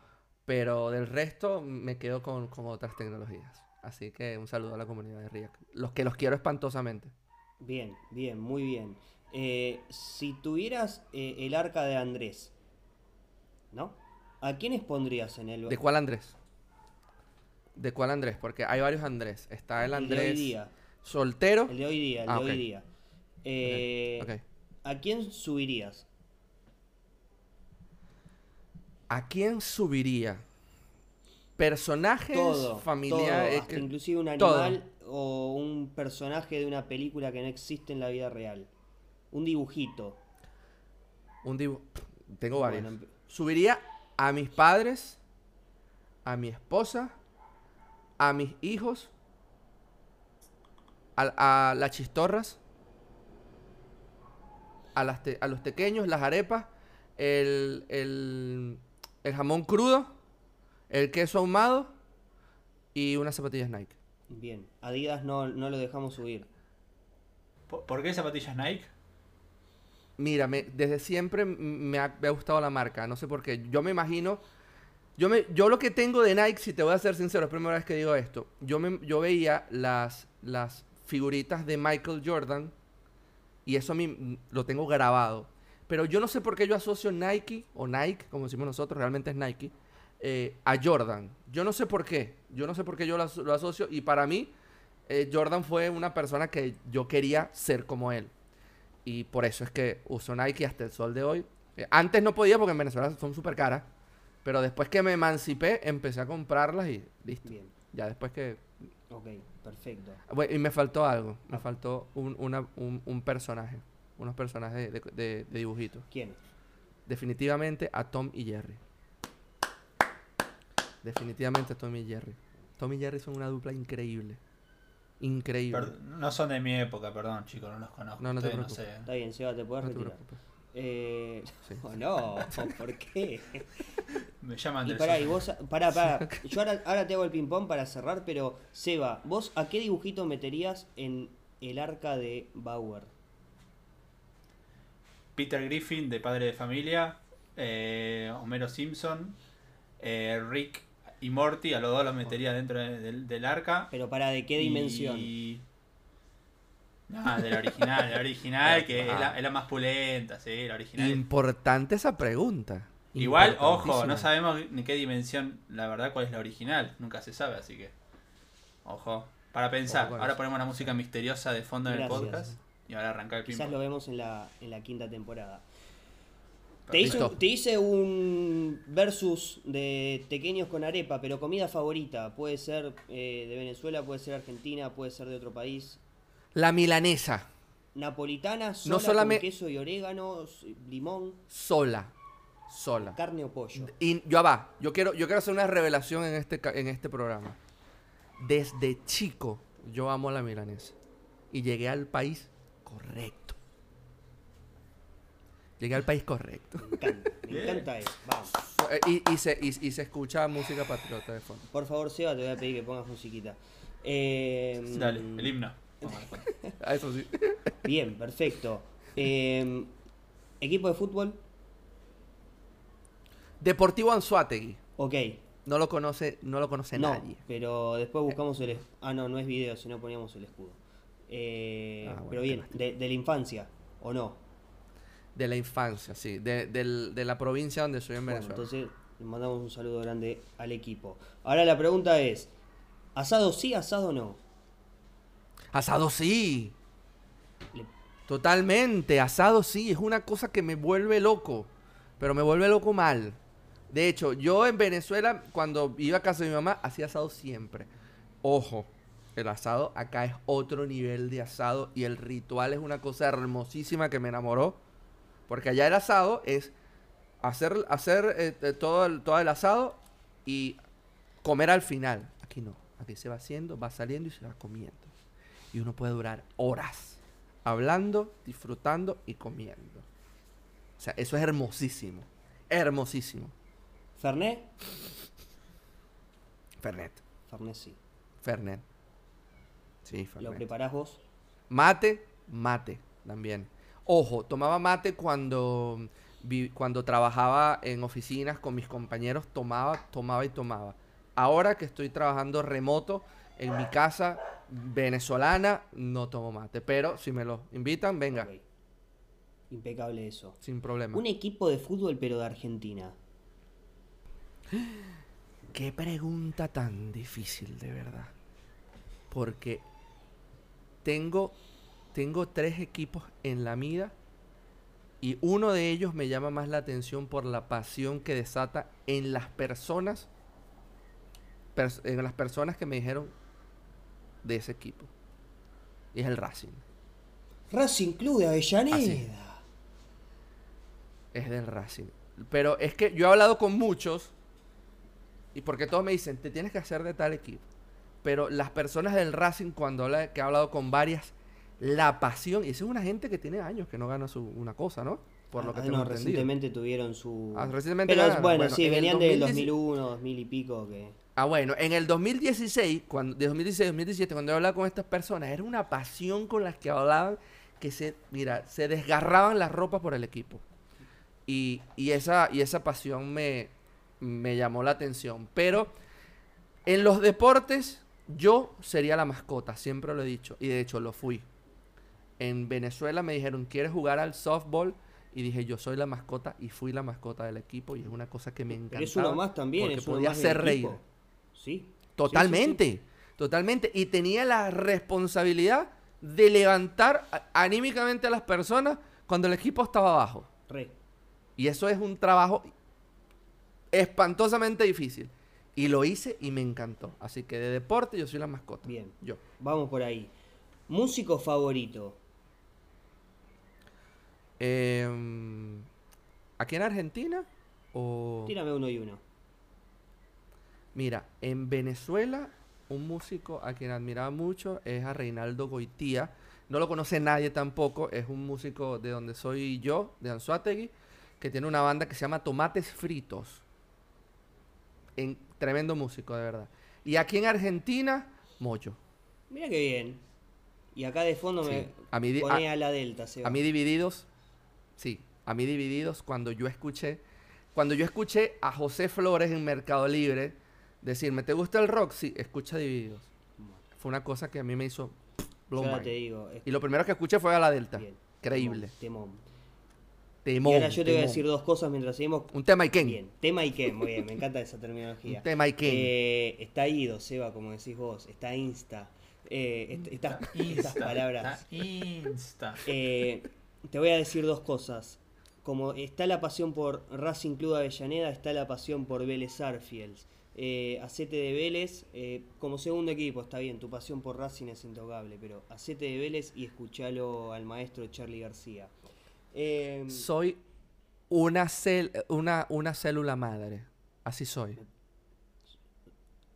[SPEAKER 3] Pero del resto me quedo con, con otras tecnologías. Así que un saludo a la comunidad de React. Los que los quiero espantosamente.
[SPEAKER 2] Bien, bien, muy bien. Eh, si tuvieras eh, el arca de Andrés, ¿no? ¿A quiénes pondrías en el
[SPEAKER 3] ¿De cuál Andrés? ¿De cuál Andrés? Porque hay varios Andrés. Está el
[SPEAKER 2] de hoy
[SPEAKER 3] Andrés
[SPEAKER 2] día?
[SPEAKER 3] soltero.
[SPEAKER 2] El de hoy día, el
[SPEAKER 3] Ah,
[SPEAKER 2] de
[SPEAKER 3] ok.
[SPEAKER 2] hoy día. Eh. ¿A quién subirías?
[SPEAKER 3] ¿A quién subiría? Personajes
[SPEAKER 2] Todo,
[SPEAKER 3] familiares.
[SPEAKER 2] todo, hasta
[SPEAKER 3] que-
[SPEAKER 2] inclusive un
[SPEAKER 3] todo.
[SPEAKER 2] animal o un personaje de una película que no existe en la vida real. Un dibujito.
[SPEAKER 3] Un dibujo. Tengo varios.
[SPEAKER 2] Bueno,
[SPEAKER 3] Subiría a mis padres, a mi esposa, a mis hijos, a, a las chistorras, a, las te- a los pequeños, las arepas, el, el, el jamón crudo, el queso ahumado y unas zapatillas Nike.
[SPEAKER 2] Bien, Adidas no, no lo dejamos subir.
[SPEAKER 1] ¿Por, por qué zapatillas Nike?
[SPEAKER 3] Mira, me- desde siempre me ha, me ha gustado la marca. No sé por qué. Yo me imagino. Yo, me, yo lo que tengo de Nike, si te voy a ser sincero, es la primera vez que digo esto. Yo, me, yo veía las, las figuritas de Michael Jordan y eso a mí lo tengo grabado. Pero yo no sé por qué yo asocio Nike, o Nike, como decimos nosotros, realmente es Nike, eh, a Jordan. Yo no sé por qué. Yo no sé por qué yo lo, aso- lo asocio. Y para mí, eh, Jordan fue una persona que yo quería ser como él. Y por eso es que uso Nike hasta el sol de hoy. Eh, Antes no podía porque en Venezuela son súper caras. Pero después que me emancipé, empecé a comprarlas y listo.
[SPEAKER 2] Bien,
[SPEAKER 3] Ya después que...
[SPEAKER 2] ok, perfecto.
[SPEAKER 3] Bueno, y me faltó algo. Me
[SPEAKER 2] Ah.
[SPEAKER 3] faltó un, una- un- un personaje. Unos personajes de, de- de- de dibujitos.
[SPEAKER 2] ¿Quién?
[SPEAKER 3] Definitivamente a Tom y Jerry. Definitivamente a Tom y Jerry. Tom y Jerry son una dupla increíble. Increíble.
[SPEAKER 1] Per- no son de mi época, perdón, chicos, no los conozco.
[SPEAKER 3] No, no te preocupes.
[SPEAKER 2] Está bien, Seba, te puedes
[SPEAKER 3] No
[SPEAKER 2] retirar. Eh,
[SPEAKER 3] Sí.
[SPEAKER 2] oh, no, ¿por qué?
[SPEAKER 1] Me llaman
[SPEAKER 2] Y
[SPEAKER 1] del
[SPEAKER 2] pará, y vos, pará, pará. Yo ahora, ahora te hago el ping-pong para cerrar, pero Seba, ¿vos a qué dibujito meterías en el arca de Bauer?
[SPEAKER 1] Peter Griffin, de Padre de Familia, eh, Homero Simpson, eh, Rick y Morty, a los dos los metería dentro de- del, del arca.
[SPEAKER 2] Pero para de qué dimensión.
[SPEAKER 1] Y... No, de la original, la original que es la, es la más pulenta, sí, la original.
[SPEAKER 3] Importante esa pregunta.
[SPEAKER 1] Igual, ojo, no sabemos ni qué dimensión, la verdad, cuál es la original. Nunca se sabe, así que. Ojo. Para pensar,
[SPEAKER 3] Ojo
[SPEAKER 1] ahora ponemos una música misteriosa de fondo en el podcast. Y ahora arrancar el
[SPEAKER 2] Quizás
[SPEAKER 1] ping
[SPEAKER 2] lo vemos en la, en la quinta temporada. Te hice,
[SPEAKER 3] Listo.
[SPEAKER 2] te hice un versus de tequeños con arepa, pero comida favorita. Puede ser eh, de Venezuela, puede ser argentina, puede ser de otro país.
[SPEAKER 3] La milanesa.
[SPEAKER 2] Napolitana, sola
[SPEAKER 3] No solame-
[SPEAKER 2] con queso y orégano, limón,
[SPEAKER 3] Sola. Sola.
[SPEAKER 2] carne o pollo.
[SPEAKER 3] Y yo va, yo quiero, yo quiero hacer una revelación en este, en este programa. Desde chico yo amo la milanesa. Y llegué al país correcto. Llegué al país correcto.
[SPEAKER 2] Me encanta, me encanta eso. Vamos.
[SPEAKER 3] Eh, Y, y se, y, y se escucha música patriota de fondo.
[SPEAKER 2] Por favor, Seba, te voy a pedir que pongas musiquita. Eh,
[SPEAKER 1] Dale, el himno. Al fondo.
[SPEAKER 3] Ah, Eso sí.
[SPEAKER 2] Bien, perfecto. Eh, Equipo de fútbol,
[SPEAKER 3] Deportivo Anzuategui.
[SPEAKER 2] ok.
[SPEAKER 3] No lo conoce, no lo conoce
[SPEAKER 2] No,
[SPEAKER 3] nadie.
[SPEAKER 2] pero después buscamos el... Ah, no, no es video, sino poníamos el escudo. Eh,
[SPEAKER 3] Ah, bueno,
[SPEAKER 2] pero bien, de la infancia, ¿o no?
[SPEAKER 3] De la infancia, sí. De, del- de la provincia donde soy en
[SPEAKER 2] Bueno,
[SPEAKER 3] Venezuela.
[SPEAKER 2] entonces le mandamos un saludo grande al equipo. Ahora la pregunta es, ¿asado sí, asado no?
[SPEAKER 3] Asado sí.
[SPEAKER 2] Le-
[SPEAKER 3] Totalmente. Asado sí. Es una cosa que me vuelve loco. Pero me vuelve loco mal. De hecho, yo en Venezuela, cuando iba a casa de mi mamá, hacía asado siempre. Ojo, el asado acá es otro nivel de asado y el ritual es una cosa hermosísima que me enamoró. Porque allá el asado es hacer, hacer eh, eh, todo, el, todo el asado y comer al final. Aquí no. Aquí se va haciendo, va saliendo y se va comiendo. Y uno puede durar horas hablando, disfrutando y comiendo. O sea, eso es hermosísimo. Hermosísimo.
[SPEAKER 2] ¿Fernet?
[SPEAKER 3] Fernet.
[SPEAKER 2] Fernet sí.
[SPEAKER 3] Fernet. Sí,
[SPEAKER 2] ¿Lo
[SPEAKER 3] Fernet.
[SPEAKER 2] preparás vos?
[SPEAKER 3] Mate, mate también. Ojo, tomaba mate cuando, cuando trabajaba en oficinas con mis compañeros, tomaba, tomaba y tomaba. Ahora que estoy trabajando remoto en mi casa venezolana, no tomo mate. Pero si me lo invitan, venga,
[SPEAKER 2] Ok. Impecable eso.
[SPEAKER 3] sin problema.
[SPEAKER 2] Un equipo de fútbol pero de Argentina.
[SPEAKER 3] Qué pregunta tan difícil, de verdad. Porque tengo, tengo tres equipos en la vida y uno de ellos me llama más la atención por la pasión que desata en las personas, pers- en las personas que me dijeron de ese equipo. Y es el Racing.
[SPEAKER 2] Racing Club de Avellaneda.
[SPEAKER 3] Así. Es del Racing. Pero es que yo he hablado con muchos y porque todos me dicen, te tienes que hacer de tal equipo. Pero las personas del Racing, cuando habla, que he hablado con varias, la pasión, y esa es una gente que tiene años que no gana su, una cosa, ¿no? Por lo que
[SPEAKER 2] Ah,
[SPEAKER 3] tengo
[SPEAKER 2] no,
[SPEAKER 3] entendido.
[SPEAKER 2] recientemente tuvieron su...
[SPEAKER 3] Ah, recientemente
[SPEAKER 2] Pero bueno,
[SPEAKER 3] Bueno,
[SPEAKER 2] sí, venían del
[SPEAKER 3] 2010
[SPEAKER 2] 2001, 2000 y pico que...
[SPEAKER 3] Ah, bueno, en el 2016, cuando, de 2016 2017, cuando yo hablaba con estas personas, era una pasión con las que hablaban que se, mira, se desgarraban las ropas por el equipo. Y, y esa, y esa pasión me, me llamó la atención. Pero en los deportes, yo sería la mascota, siempre lo he dicho. Y de hecho lo fui. En Venezuela me dijeron, ¿quieres jugar al softball? Y dije, yo soy la mascota y fui la mascota del equipo. Y es una cosa que me encantaba.
[SPEAKER 2] Pero es uno más también,
[SPEAKER 3] porque podía hacer reír.
[SPEAKER 2] Sí.
[SPEAKER 3] Totalmente, totalmente. Y tenía la responsabilidad de levantar anímicamente a las personas cuando el equipo estaba abajo.
[SPEAKER 2] Re.
[SPEAKER 3] Y eso es un trabajo espantosamente difícil. Y lo hice y me encantó. Así que de deporte yo soy la mascota.
[SPEAKER 2] Bien.
[SPEAKER 3] Yo.
[SPEAKER 2] Vamos por ahí. Músico favorito.
[SPEAKER 3] Em, ¿Aquí en Argentina? O...
[SPEAKER 2] Tírame uno y uno.
[SPEAKER 3] Mira, en Venezuela, un músico a quien admiraba mucho es a Reinaldo Goitía. No lo conoce nadie tampoco. Es un músico de donde soy yo, de Anzuategui, que tiene una banda que se llama Tomates Fritos. En, tremendo músico, de verdad. Y aquí en Argentina, Moyo.
[SPEAKER 2] Mira qué bien. Y acá de fondo
[SPEAKER 3] Sí.
[SPEAKER 2] me
[SPEAKER 3] A mí, a-
[SPEAKER 2] a, la Delta, Seba.
[SPEAKER 3] a mí divididos, sí, a mí divididos cuando yo escuché, cuando yo escuché a José Flores en Mercado Libre decirme, ¿te gusta el rock? Sí, escucha divididos. Fue una cosa que a mí me hizo blow
[SPEAKER 2] te digo. es-
[SPEAKER 3] Y lo primero que escuché fue a la Delta.
[SPEAKER 2] bien,
[SPEAKER 3] Creíble.
[SPEAKER 2] Temón.
[SPEAKER 3] Temón,
[SPEAKER 2] y ahora yo te voy a decir dos cosas mientras seguimos.
[SPEAKER 3] Un tema y Ken.
[SPEAKER 2] Bien, tema y qué, muy bien, me encanta esa terminología.
[SPEAKER 3] Un tema y Ken.
[SPEAKER 2] Eh, está ido, Seba, como decís vos, está insta. Eh, est- estas, estas
[SPEAKER 1] Insta,
[SPEAKER 2] palabras.
[SPEAKER 1] está Insta.
[SPEAKER 2] Eh, te voy a decir dos cosas. Como está la pasión por Racing Club Avellaneda, está la pasión por Vélez Arfield. Eh, hacete de Vélez eh, como segundo equipo, está bien, tu pasión por Racing es intocable, pero hacete de Vélez y escuchalo al maestro Charlie García. Eh,
[SPEAKER 3] Soy una, cel- una, una célula madre. Así soy.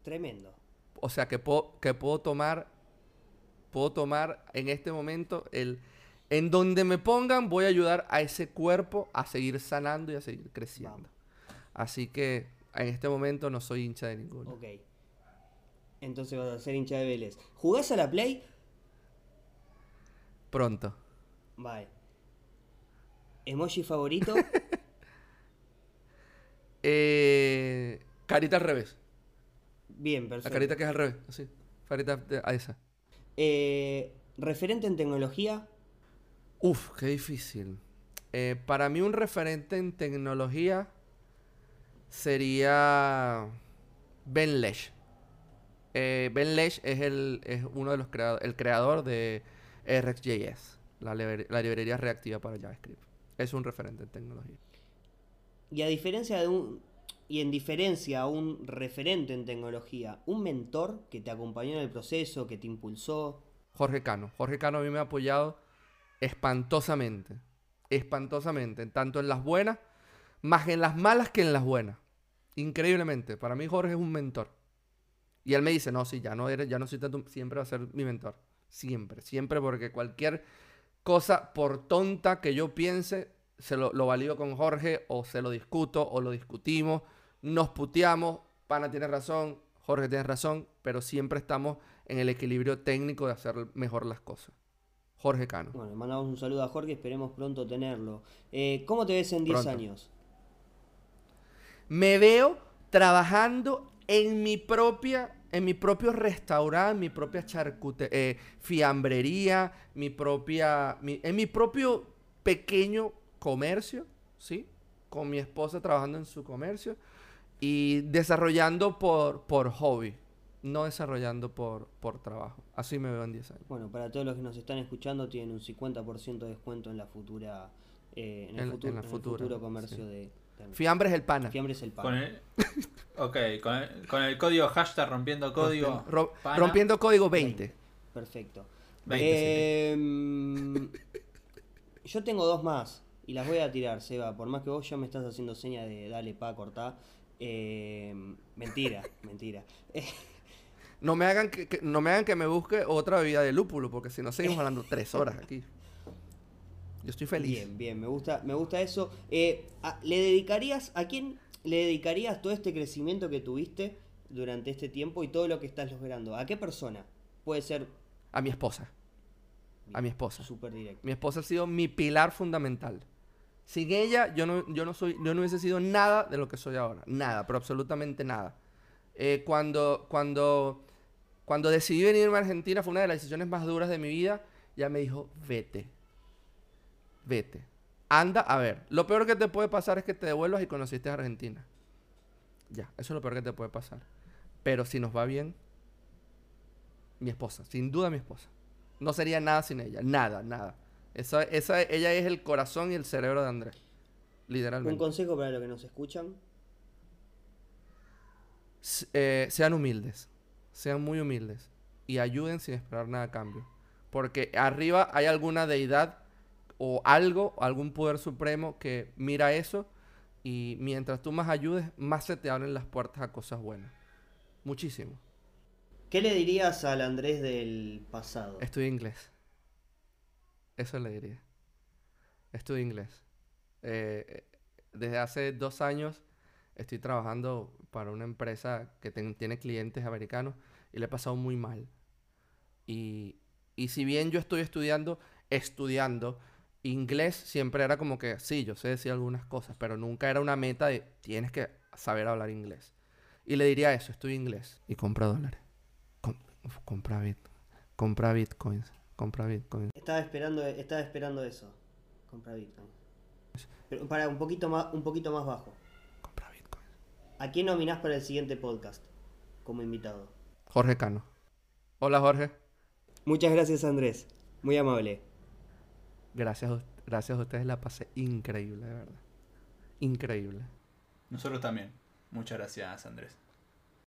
[SPEAKER 2] tremendo.
[SPEAKER 3] O sea que puedo, que puedo tomar, puedo tomar en este momento el, en donde me pongan voy a ayudar a ese cuerpo a seguir sanando y a seguir creciendo.
[SPEAKER 2] Vamos.
[SPEAKER 3] Así que en este momento no soy hincha de ninguno.
[SPEAKER 2] Ok. Entonces vas a ser hincha de Vélez. ¿Jugás a la Play?
[SPEAKER 3] Pronto.
[SPEAKER 2] Vale. ¿Emoji favorito?
[SPEAKER 3] Eh, carita al revés.
[SPEAKER 2] Bien,
[SPEAKER 3] La
[SPEAKER 2] perfecto.
[SPEAKER 3] carita que es al revés. Así. Carita a esa.
[SPEAKER 2] Eh, ¿Referente en tecnología?
[SPEAKER 3] Uf, qué difícil. Eh, para mí un referente en tecnología sería Ben Lesh. Eh, ben Lesh es, el, es uno de los creadores, el creador de RxJS, la, la librería reactiva para JavaScript. Es un referente en tecnología.
[SPEAKER 2] Y a diferencia de un. Y en diferencia a un referente en tecnología, un mentor que te acompañó en el proceso, que te impulsó.
[SPEAKER 3] Jorge Cano. Jorge Cano a mí me ha apoyado espantosamente. Espantosamente. Tanto en las buenas, más en las malas que en las buenas. Increíblemente. Para mí Jorge es un mentor. Y él me dice, no, sí, ya no eres, ya no soy tanto, siempre va a ser mi mentor. Siempre, siempre, porque cualquier cosa por tonta que yo piense, se lo, lo valido con Jorge, o se lo discuto, o lo discutimos, nos puteamos, Pana tiene razón, Jorge tiene razón, pero siempre estamos en el equilibrio técnico de hacer mejor las cosas. Jorge Cano.
[SPEAKER 2] Bueno, le mandamos un saludo a Jorge, esperemos pronto tenerlo. Eh, ¿Cómo te ves en 10
[SPEAKER 3] Pronto.
[SPEAKER 2] años?
[SPEAKER 3] Me veo trabajando en mi propia, en mi propio restaurante, mi propia charcute, eh, fiambrería, mi propia, mi- en mi propio pequeño comercio, ¿sí? Con mi esposa trabajando en su comercio y desarrollando por, por hobby, no desarrollando por, por trabajo. Así me veo en 10 años.
[SPEAKER 2] Bueno, para todos los que nos están escuchando, tienen un 50% de descuento en la futura. eh, en, el
[SPEAKER 3] En-
[SPEAKER 2] futuro,
[SPEAKER 3] en la
[SPEAKER 2] en el futuro comercio
[SPEAKER 3] sí.
[SPEAKER 2] de. de-
[SPEAKER 3] Fiambre es el pana.
[SPEAKER 2] Fiambre es el pan.
[SPEAKER 1] Con el, ok, con el, con el código hashtag rompiendo código.
[SPEAKER 3] Ro-
[SPEAKER 1] pana.
[SPEAKER 3] rompiendo código 20.
[SPEAKER 2] Perfecto.
[SPEAKER 1] 20,
[SPEAKER 2] Em, yo tengo dos más y las voy a tirar, Seba. Por más que vos ya me estás haciendo seña de dale pa, cortá. Em, mentira, mentira.
[SPEAKER 3] No me hagan que, que- no me hagan que me busque otra bebida de lúpulo, porque si no seguimos hablando tres horas aquí. Yo estoy feliz.
[SPEAKER 2] Bien, bien, me gusta, me gusta eso. Eh, a- ¿Le dedicarías, a quién le dedicarías todo este crecimiento que tuviste durante este tiempo y todo lo que estás logrando? ¿A qué persona? Puede ser
[SPEAKER 3] A mi esposa. A mi esposa.
[SPEAKER 2] súper directo.
[SPEAKER 3] Mi esposa ha sido mi pilar fundamental. Sin ella, yo no, yo no soy, yo no hubiese sido nada de lo que soy ahora. Nada, pero absolutamente nada. Eh, cuando, cuando, cuando decidí venirme a Argentina fue una de las decisiones más duras de mi vida. Ya me dijo, vete. Vete. Anda, a ver. Lo peor que te puede pasar es que te devuelvas y conociste a Argentina. Ya, eso es lo peor que te puede pasar. Pero si nos va bien, mi esposa, sin duda mi esposa. No sería nada sin ella. Nada, nada. Esa, esa, ella es el corazón y el cerebro de Andrés.
[SPEAKER 2] Un
[SPEAKER 3] Literalmente.
[SPEAKER 2] consejo para los que nos escuchan.
[SPEAKER 3] Eh, sean humildes. Sean muy humildes. Y ayuden sin esperar nada a cambio. Porque arriba hay alguna deidad o algo, algún poder supremo que mira eso. Y mientras tú más ayudes, más se te abren las puertas a cosas buenas. Muchísimo.
[SPEAKER 2] ¿Qué le dirías al Andrés del pasado?
[SPEAKER 3] Estudio inglés. Eso le diría. Estudio inglés. Eh, desde hace dos años estoy trabajando para una empresa que ten- tiene clientes americanos y le he pasado muy mal. Y, y si bien yo estoy estudiando, estudiando, inglés siempre era como que, sí, yo sé decir algunas cosas, pero nunca era una meta de tienes que saber hablar inglés. Y le diría eso, estudio inglés y compra dólares. Com- compra bit, compra bitcoins, compra bitcoins.
[SPEAKER 2] Estaba esperando, estaba esperando eso. Compra Bitcoin. Pero para un poquito más, un poquito más bajo.
[SPEAKER 3] Compra bitcoins.
[SPEAKER 2] ¿A quién nominás para el siguiente podcast como invitado?
[SPEAKER 3] Jorge Cano. Hola Jorge.
[SPEAKER 2] Muchas gracias Andrés. Muy amable.
[SPEAKER 3] Gracias, a gracias a ustedes la pasé increíble, de verdad. Increíble.
[SPEAKER 1] Nosotros también. Muchas gracias, Andrés.